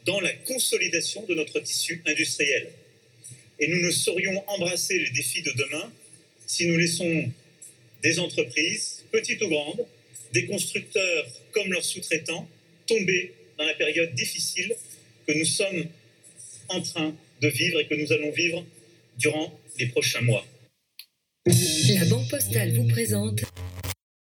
dans la consolidation de notre tissu industriel. Et nous ne saurions embrasser les défis de demain si nous laissons des entreprises, petites ou grandes, des constructeurs comme leurs sous-traitants, tomber dans la période difficile que nous sommes en train de vivre et que nous allons vivre durant les prochains mois. La Banque Postale vous présente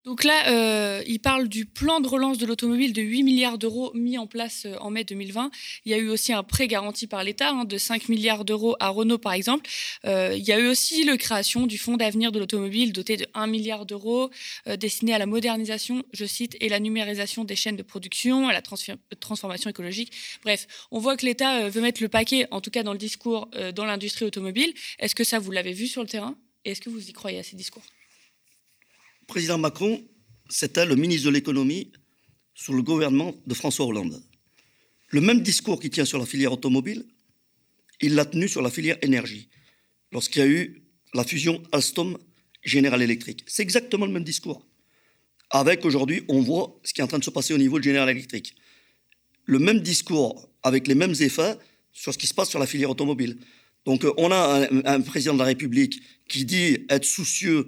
Donc là, euh, il parle du plan de relance de l'automobile de 8 milliards d'euros mis en place euh, en mai 2020. Il y a eu aussi un prêt garanti par l'État hein, de 5 milliards d'euros à Renault, par exemple. Euh, il y a eu aussi la création du fonds d'avenir de l'automobile doté de 1 milliard d'euros destiné à la modernisation, je cite, et la numérisation des chaînes de production, à la transformation écologique. Bref, on voit que l'État veut mettre le paquet, en tout cas dans le discours, dans l'industrie automobile. Est-ce que ça, vous l'avez vu sur le terrain? Est-ce que vous y croyez à ces discours? Président Macron, c'était le ministre de l'économie sous le gouvernement de François Hollande. Le même discours qu'il tient sur la filière automobile, il l'a tenu sur la filière énergie, lorsqu'il y a eu la fusion Alstom General Electric. C'est exactement le même discours. Avec aujourd'hui, on voit ce qui est en train de se passer au niveau de General Electric. Le même discours, avec les mêmes effets sur ce qui se passe sur la filière automobile. Donc, euh, on a un, président de la République qui dit être soucieux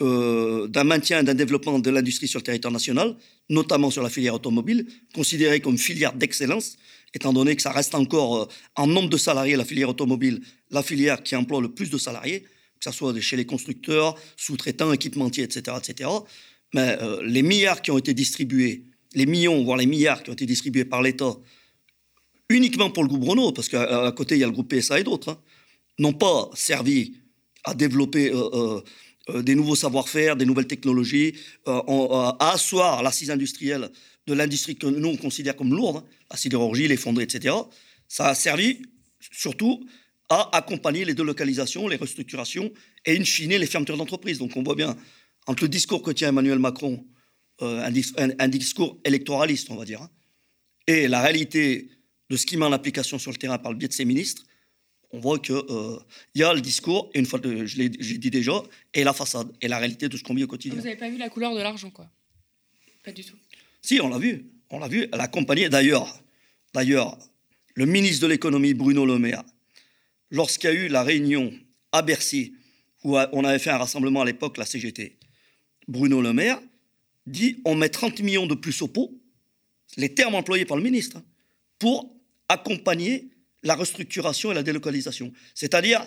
euh, d'un maintien et d'un développement de l'industrie sur le territoire national, notamment sur la filière automobile, considérée comme filière d'excellence, étant donné que ça reste encore euh, en nombre de salariés, la filière automobile, la filière qui emploie le plus de salariés, que ce soit chez les constructeurs, sous-traitants, équipementiers, etc. etc. Mais les milliards qui ont été distribués, les millions, voire les milliards qui ont été distribués par l'État, uniquement pour le groupe Renault, parce qu'à côté, il y a le groupe PSA et d'autres, hein, n'ont pas servi à développer euh, euh, euh, des nouveaux savoir-faire, des nouvelles technologies, à asseoir l'assise industrielle de l'industrie que nous, on considère comme lourde, hein, la sidérurgie, les etc. Ça a servi surtout à accompagner les délocalisations, les restructurations et, in fine, les fermetures d'entreprises. Donc on voit bien, entre le discours que tient Emmanuel Macron, un, dis- un- un discours électoraliste, on va dire, hein, et la réalité de ce qu'il met en application sur le terrain par le biais de ses ministres, on voit qu'il y a le discours, et une fois que je l'ai dit déjà, et la façade, et la réalité de ce qu'on vit au quotidien. Vous n'avez pas vu la couleur de l'argent, quoi? Pas du tout. Si, on l'a vu. On l'a vu. Elle a accompagné, d'ailleurs, d'ailleurs, le ministre de l'économie, Bruno Le Maire, lorsqu'il y a eu la réunion à Bercy, où on avait fait un rassemblement à l'époque, la CGT, Bruno Le Maire dit on met 30 millions de plus au pot, les termes employés par le ministre, hein, pour accompagner la restructuration et la délocalisation. C'est-à-dire,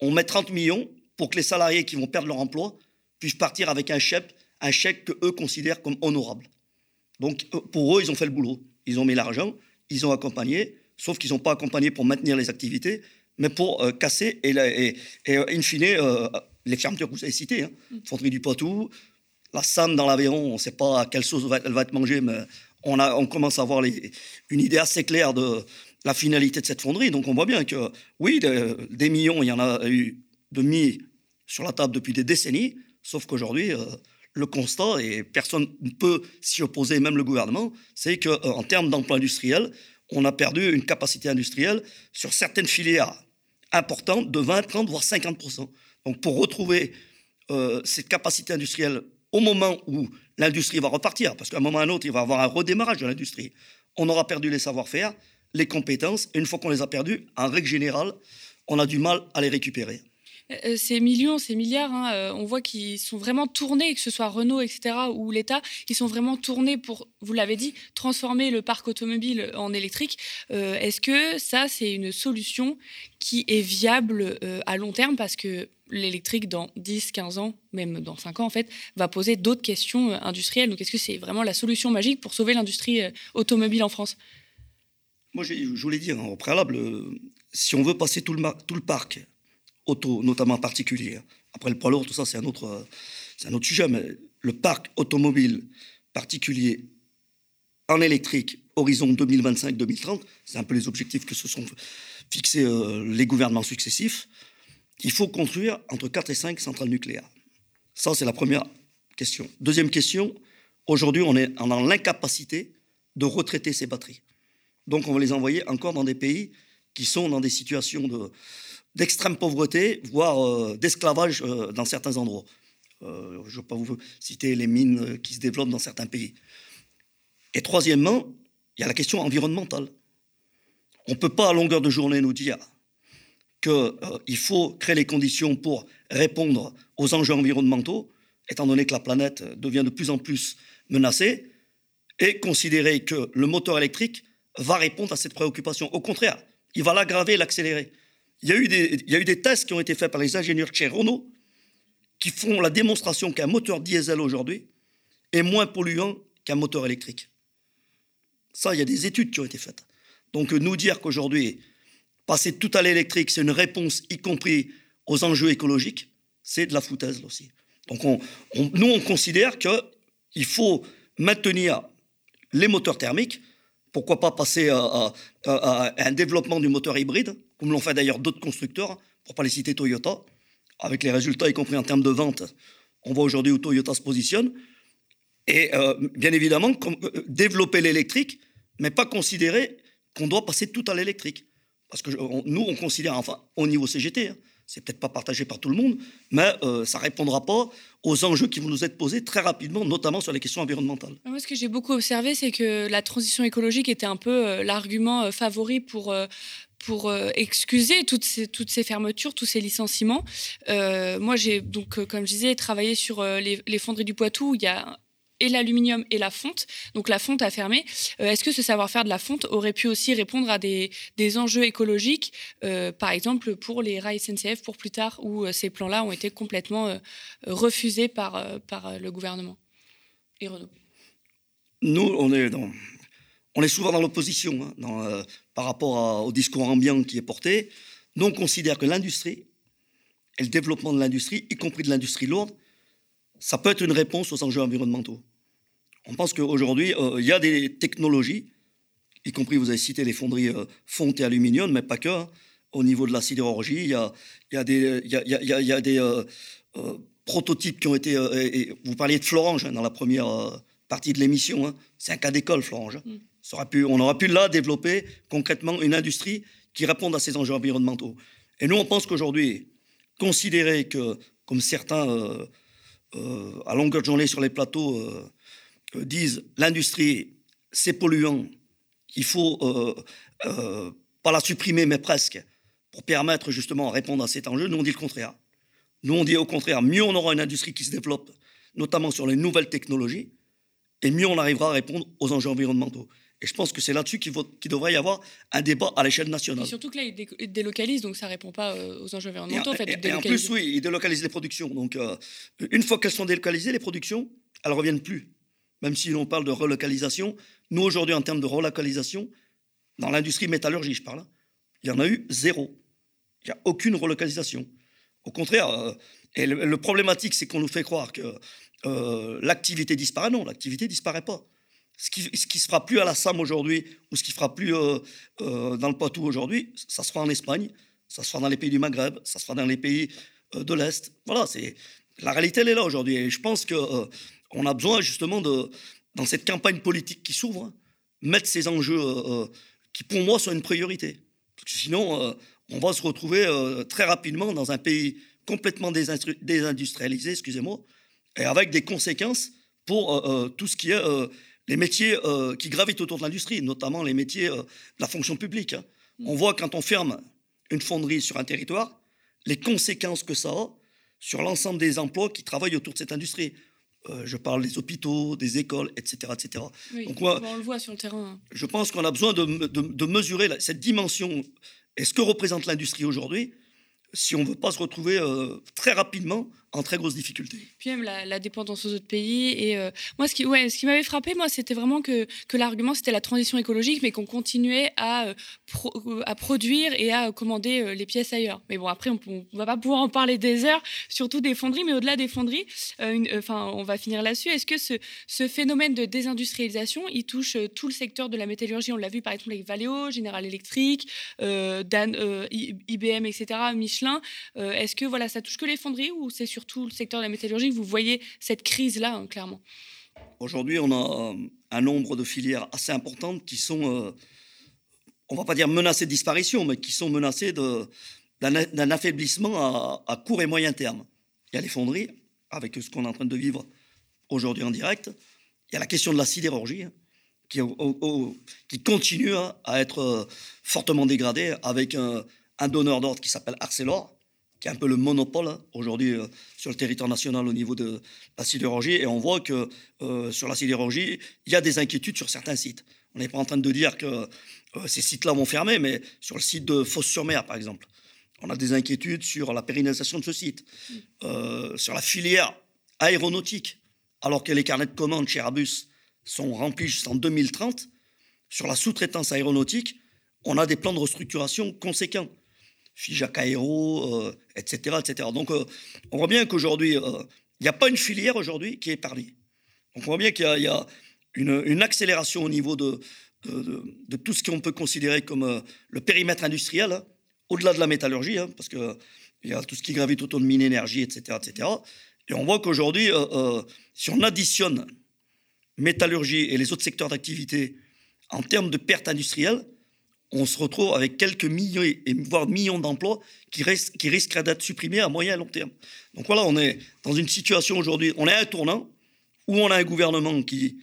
on met 30 millions pour que les salariés qui vont perdre leur emploi puissent partir avec un chèque, un chèque que eux considèrent comme honorable. Donc, euh, pour eux, ils ont fait le boulot. Ils ont mis l'argent, ils ont accompagné, sauf qu'ils n'ont pas accompagné pour maintenir les activités, mais pour euh, casser et, la- et, et, euh, in fine, euh, les fermetures que vous avez citées. Hein. Fonderie du Poitou, la SAM dans l'Aveyron, on ne sait pas à quelle sauce elle va être mangée, mais on, a, on commence à avoir les- une idée assez claire de la finalité de cette fonderie. Donc on voit bien que, oui, de- des millions, il y en a eu de mis sur la table depuis des décennies, sauf qu'aujourd'hui, euh, le constat, et personne ne peut s'y opposer, même le gouvernement, c'est qu'en termes d'emploi industriel, on a perdu une capacité industrielle sur certaines filières importantes de 20, 30, voire 50%. Donc pour retrouver euh, cette capacité industrielle au moment où l'industrie va repartir, parce qu'à un moment ou à un autre, il va y avoir un redémarrage de l'industrie, on aura perdu les savoir-faire, les compétences, et une fois qu'on les a perdus, en règle générale, on a du mal à les récupérer. Euh, Ces millions, ces milliards, hein, euh, on voit qu'ils sont vraiment tournés, que ce soit Renault, etc., ou l'État, ils sont vraiment tournés pour, vous l'avez dit, transformer le parc automobile en électrique. Euh, Est-ce que ça, c'est une solution qui est viable euh, à long terme? Parce que l'électrique, dans 10, 15 ans, même dans 5 ans, en fait, va poser d'autres questions euh, industrielles. Donc, est-ce que c'est vraiment la solution magique pour sauver l'industrie euh, automobile en France? Moi, j'ai- je voulais dire hein, au préalable, euh, si on veut passer tout le, parc auto, notamment particulier, après le poids lourd, tout ça, c'est un, autre, euh, c'est un autre sujet, mais le parc automobile particulier en électrique, horizon 2025-2030, c'est un peu les objectifs que se sont fixés euh, les gouvernements successifs, il faut construire entre 4 et 5 centrales nucléaires. Ça, c'est la première question. Deuxième question, aujourd'hui, on est dans l'incapacité de retraiter ces batteries. Donc, on va les envoyer encore dans des pays qui sont dans des situations de, d'extrême pauvreté, voire euh, d'esclavage euh, dans certains endroits. Euh, je ne vais pas vous citer les mines qui se développent dans certains pays. Et troisièmement, il y a la question environnementale. On ne peut pas à longueur de journée nous dire qu'il faut créer les conditions pour répondre aux enjeux environnementaux, étant donné que la planète devient de plus en plus menacée, et considérer que le moteur électrique va répondre à cette préoccupation. Au contraire, il va l'aggraver et l'accélérer. Il y, a eu des, tests qui ont été faits par les ingénieurs chez Renault qui font la démonstration qu'un moteur diesel aujourd'hui est moins polluant qu'un moteur électrique. Ça, il y a des études qui ont été faites. Donc nous dire qu'aujourd'hui, passer tout à l'électrique, c'est une réponse, y compris aux enjeux écologiques, c'est de la foutaise là aussi. Donc on- on- nous, on considère qu'il faut maintenir les moteurs thermiques. Pourquoi pas passer à, un développement du moteur hybride, comme l'ont fait d'ailleurs d'autres constructeurs, pour pas les citer Toyota, avec les résultats, y compris en termes de vente. On voit aujourd'hui où Toyota se positionne. Et euh, bien évidemment, euh, développer l'électrique, mais pas considérer qu'on doit passer tout à l'électrique. Parce que nous, on considère, enfin, au niveau CGT, hein, c'est peut-être pas partagé par tout le monde, mais euh, ça répondra pas aux enjeux qui vont nous être posés très rapidement, notamment sur les questions environnementales. Moi, ce que j'ai beaucoup observé, c'est que la transition écologique était un peu euh, l'argument euh, favori pour, euh, pour excuser toutes ces, toutes ces fermetures, tous ces licenciements. Moi, j'ai donc, comme je disais, travaillé sur les, les fonderies du Poitou. Il y a et l'aluminium et la fonte. Donc la fonte a fermé. Euh, Est-ce que ce savoir-faire de la fonte aurait pu aussi répondre à des, des enjeux écologiques, euh, par exemple pour les rails SNCF pour plus tard, où euh, ces plans-là ont été complètement refusés par, par le gouvernement et Renault? Nous, on est, on est souvent dans l'opposition hein, par rapport au discours ambiant qui est porté. Nous, on considère que l'industrie et le développement de l'industrie, y compris de l'industrie lourde, ça peut être une réponse aux enjeux environnementaux. On pense qu'aujourd'hui, euh, il y a des technologies, y compris, vous avez cité les fonderies euh, fonte et aluminium, mais pas que. hein. Au niveau de la sidérurgie, il y a, il y a des, il y a- il y a- il y a- il y a des euh, prototypes qui ont été... euh, et- et vous parliez de Florange hein, dans la première partie de l'émission. hein. C'est un cas d'école, Florange. Ça pu, on aurait pu là développer concrètement une industrie qui réponde à ces enjeux environnementaux. Et nous, on pense qu'aujourd'hui, considérer que, comme certains euh, à longueur de journée sur les plateaux euh, euh, disent l'industrie, c'est polluant, il faut pas la supprimer, mais presque, pour permettre justement à répondre à cet enjeu. Nous, on dit le contraire. Nous, on dit au contraire, mieux on aura une industrie qui se développe, notamment sur les nouvelles technologies, et mieux on arrivera à répondre aux enjeux environnementaux. Et je pense que c'est là-dessus qu'il, devrait y avoir un débat à l'échelle Et nationale. surtout que là, il dé- il délocalise, donc ça répond pas euh, aux enjeux environnementaux. en fait, il Et, et en délocalise. plus, oui, ils délocalisent les productions. Donc, euh, une fois qu'elles sont délocalisées, les productions, elles ne reviennent plus. Même si on parle de relocalisation, nous, aujourd'hui, en termes de relocalisation, dans l'industrie métallurgie, je parle, il y en a eu zéro. Il n'y a aucune relocalisation. Au contraire, euh, et le, le problématique, c'est qu'on nous fait croire que l'activité disparaît. Non, l'activité disparaît pas. Ce qui, ce qui se fera plus à la SAM aujourd'hui, ou ce qui se fera plus euh, euh, dans le Poitou aujourd'hui, ça se fera en Espagne, ça se fera dans les pays du Maghreb, ça se fera dans les pays euh, de l'Est. Voilà, c'est la réalité, elle est là aujourd'hui. Et je pense que euh, on a besoin justement de, dans cette campagne politique qui s'ouvre, mettre ces enjeux qui, pour moi, sont une priorité. Sinon, on va se retrouver très rapidement dans un pays complètement désindustrialisé, excusez-moi, et avec des conséquences pour tout ce qui est les métiers euh, qui gravitent autour de l'industrie, notamment les métiers euh, de la fonction publique. hein. On voit quand on ferme une fonderie sur un territoire, les conséquences que ça a sur l'ensemble des emplois qui travaillent autour de cette industrie. Euh, je parle des hôpitaux, des écoles, etc. etc. Oui, Donc moi, on le voit sur le terrain. hein. je pense qu'on a besoin de, de- de mesurer la- cette dimension et ce que représente l'industrie aujourd'hui si on ne veut pas se retrouver euh, très rapidement en très grosse difficulté. Puis même la, dépendance aux autres pays. Et euh, moi, ce qui, ouais, qui m'avait frappé, moi, c'était vraiment que, que l'argument, c'était la transition écologique, mais qu'on continuait à, euh, à produire et à commander euh, les pièces ailleurs. Mais bon, après, on ne va pas pouvoir en parler des heures, surtout des fonderies, mais au-delà des fonderies, enfin, on va finir là-dessus. Est-ce que ce, ce phénomène de désindustrialisation, il touche tout le secteur de la métallurgie? On l'a vu par exemple avec Valeo, General Electric, Dan, IBM, etc., Michelin. Est-ce que voilà, ça touche que les fonderies ou c'est surtout le secteur de la métallurgie vous voyez cette crise-là, hein, clairement Aujourd'hui, on a euh, un nombre de filières assez importantes qui sont, euh, on va pas dire menacées de disparition, mais qui sont menacées d'un affaiblissement à, court et moyen terme. Il y a les fonderies, avec ce qu'on est en train de vivre aujourd'hui en direct. Il y a la question de la sidérurgie, hein, qui, qui, continue hein, à être euh, fortement dégradée, avec un, donneur d'ordre qui s'appelle Arcelor, qui est un peu le monopole aujourd'hui sur le territoire national au niveau de la sidérurgie. Et on voit que euh, sur la sidérurgie, il y a des inquiétudes sur certains sites. On n'est pas en train de dire que euh, ces sites-là vont fermer, mais sur le site de Fosse-sur-Mer, par exemple, on a des inquiétudes sur la pérennisation de ce site, sur la filière aéronautique, alors que les carnets de commandes chez Airbus sont remplis jusqu'en 2030. Sur la sous-traitance aéronautique, on a des plans de restructuration conséquents. Fijac Aéro, etc., etc. Donc, euh, on voit bien qu'aujourd'hui, euh, il n'y a pas une filière aujourd'hui qui est épargnée. Donc, on voit bien qu'il y, a, une, accélération au niveau de, tout ce qu'on peut considérer comme euh, le périmètre industriel, hein, au-delà de la métallurgie, hein, parce qu'il y a tout ce qui gravite autour de mine-énergie, etc., etc. Et on voit qu'aujourd'hui, si on additionne métallurgie et les autres secteurs d'activité en termes de pertes industrielles, on se retrouve avec quelques milliers, voire millions d'emplois qui, qui risqueraient d'être supprimés à moyen et long terme. Donc voilà, on est dans une situation aujourd'hui, on est à un tournant où on a un gouvernement qui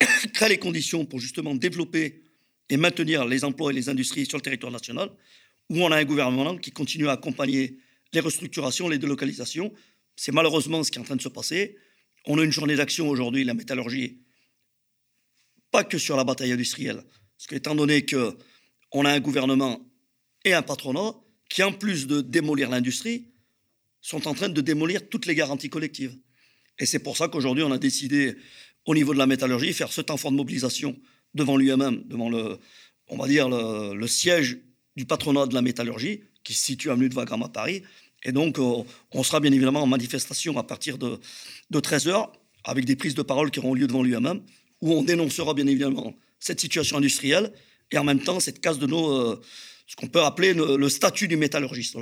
crée les conditions pour justement développer et maintenir les emplois et les industries sur le territoire national, où on a un gouvernement qui continue à accompagner les restructurations, les délocalisations. C'est malheureusement ce qui est en train de se passer. On a une journée d'action aujourd'hui, la métallurgie, pas que sur la bataille industrielle, parce qu'étant donné que on a un gouvernement et un patronat qui, en plus de démolir l'industrie, sont en train de démolir toutes les garanties collectives. Et c'est pour ça qu'aujourd'hui, on a décidé, au niveau de la métallurgie, faire ce temps fort de mobilisation devant lui-même, devant le, on va dire, le, siège du patronat de la métallurgie, qui se situe à avenue de Wagram à Paris. Et donc, euh, on sera bien évidemment en manifestation à partir de, de 13h, avec des prises de parole qui auront lieu devant lui-même, où on dénoncera bien évidemment cette situation industrielle et en même temps cette case de nos, euh, ce qu'on peut appeler le, statut du métallurgiste.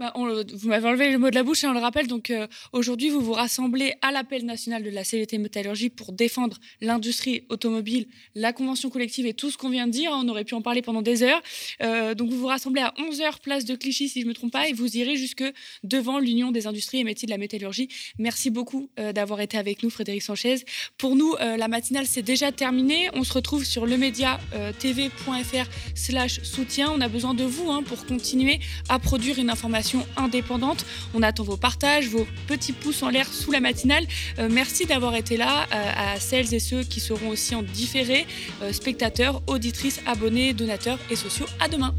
Bah, vous m'avez enlevé le mot de la bouche et on le rappelle. Donc euh, aujourd'hui, vous vous rassemblez à l'appel national de la CVT Métallurgie pour défendre l'industrie automobile, la convention collective et tout ce qu'on vient de dire. On aurait pu en parler pendant des heures. Euh, donc vous vous rassemblez à 11h place de Clichy, si je ne me trompe pas, et vous irez jusque devant l'Union des industries et métiers de la métallurgie. Merci beaucoup euh, d'avoir été avec nous, Frédéric Sanchez. Pour nous, la matinale, c'est déjà terminé. On se retrouve sur lemediatv.fr slash soutien. On a besoin de vous hein, pour continuer à produire une information indépendante. On attend vos partages, vos petits pouces en l'air sous la matinale. Euh, merci d'avoir été là euh, à celles et ceux qui seront aussi en différé, euh, spectateurs, auditrices, abonnés, donateurs et sociaux. À demain.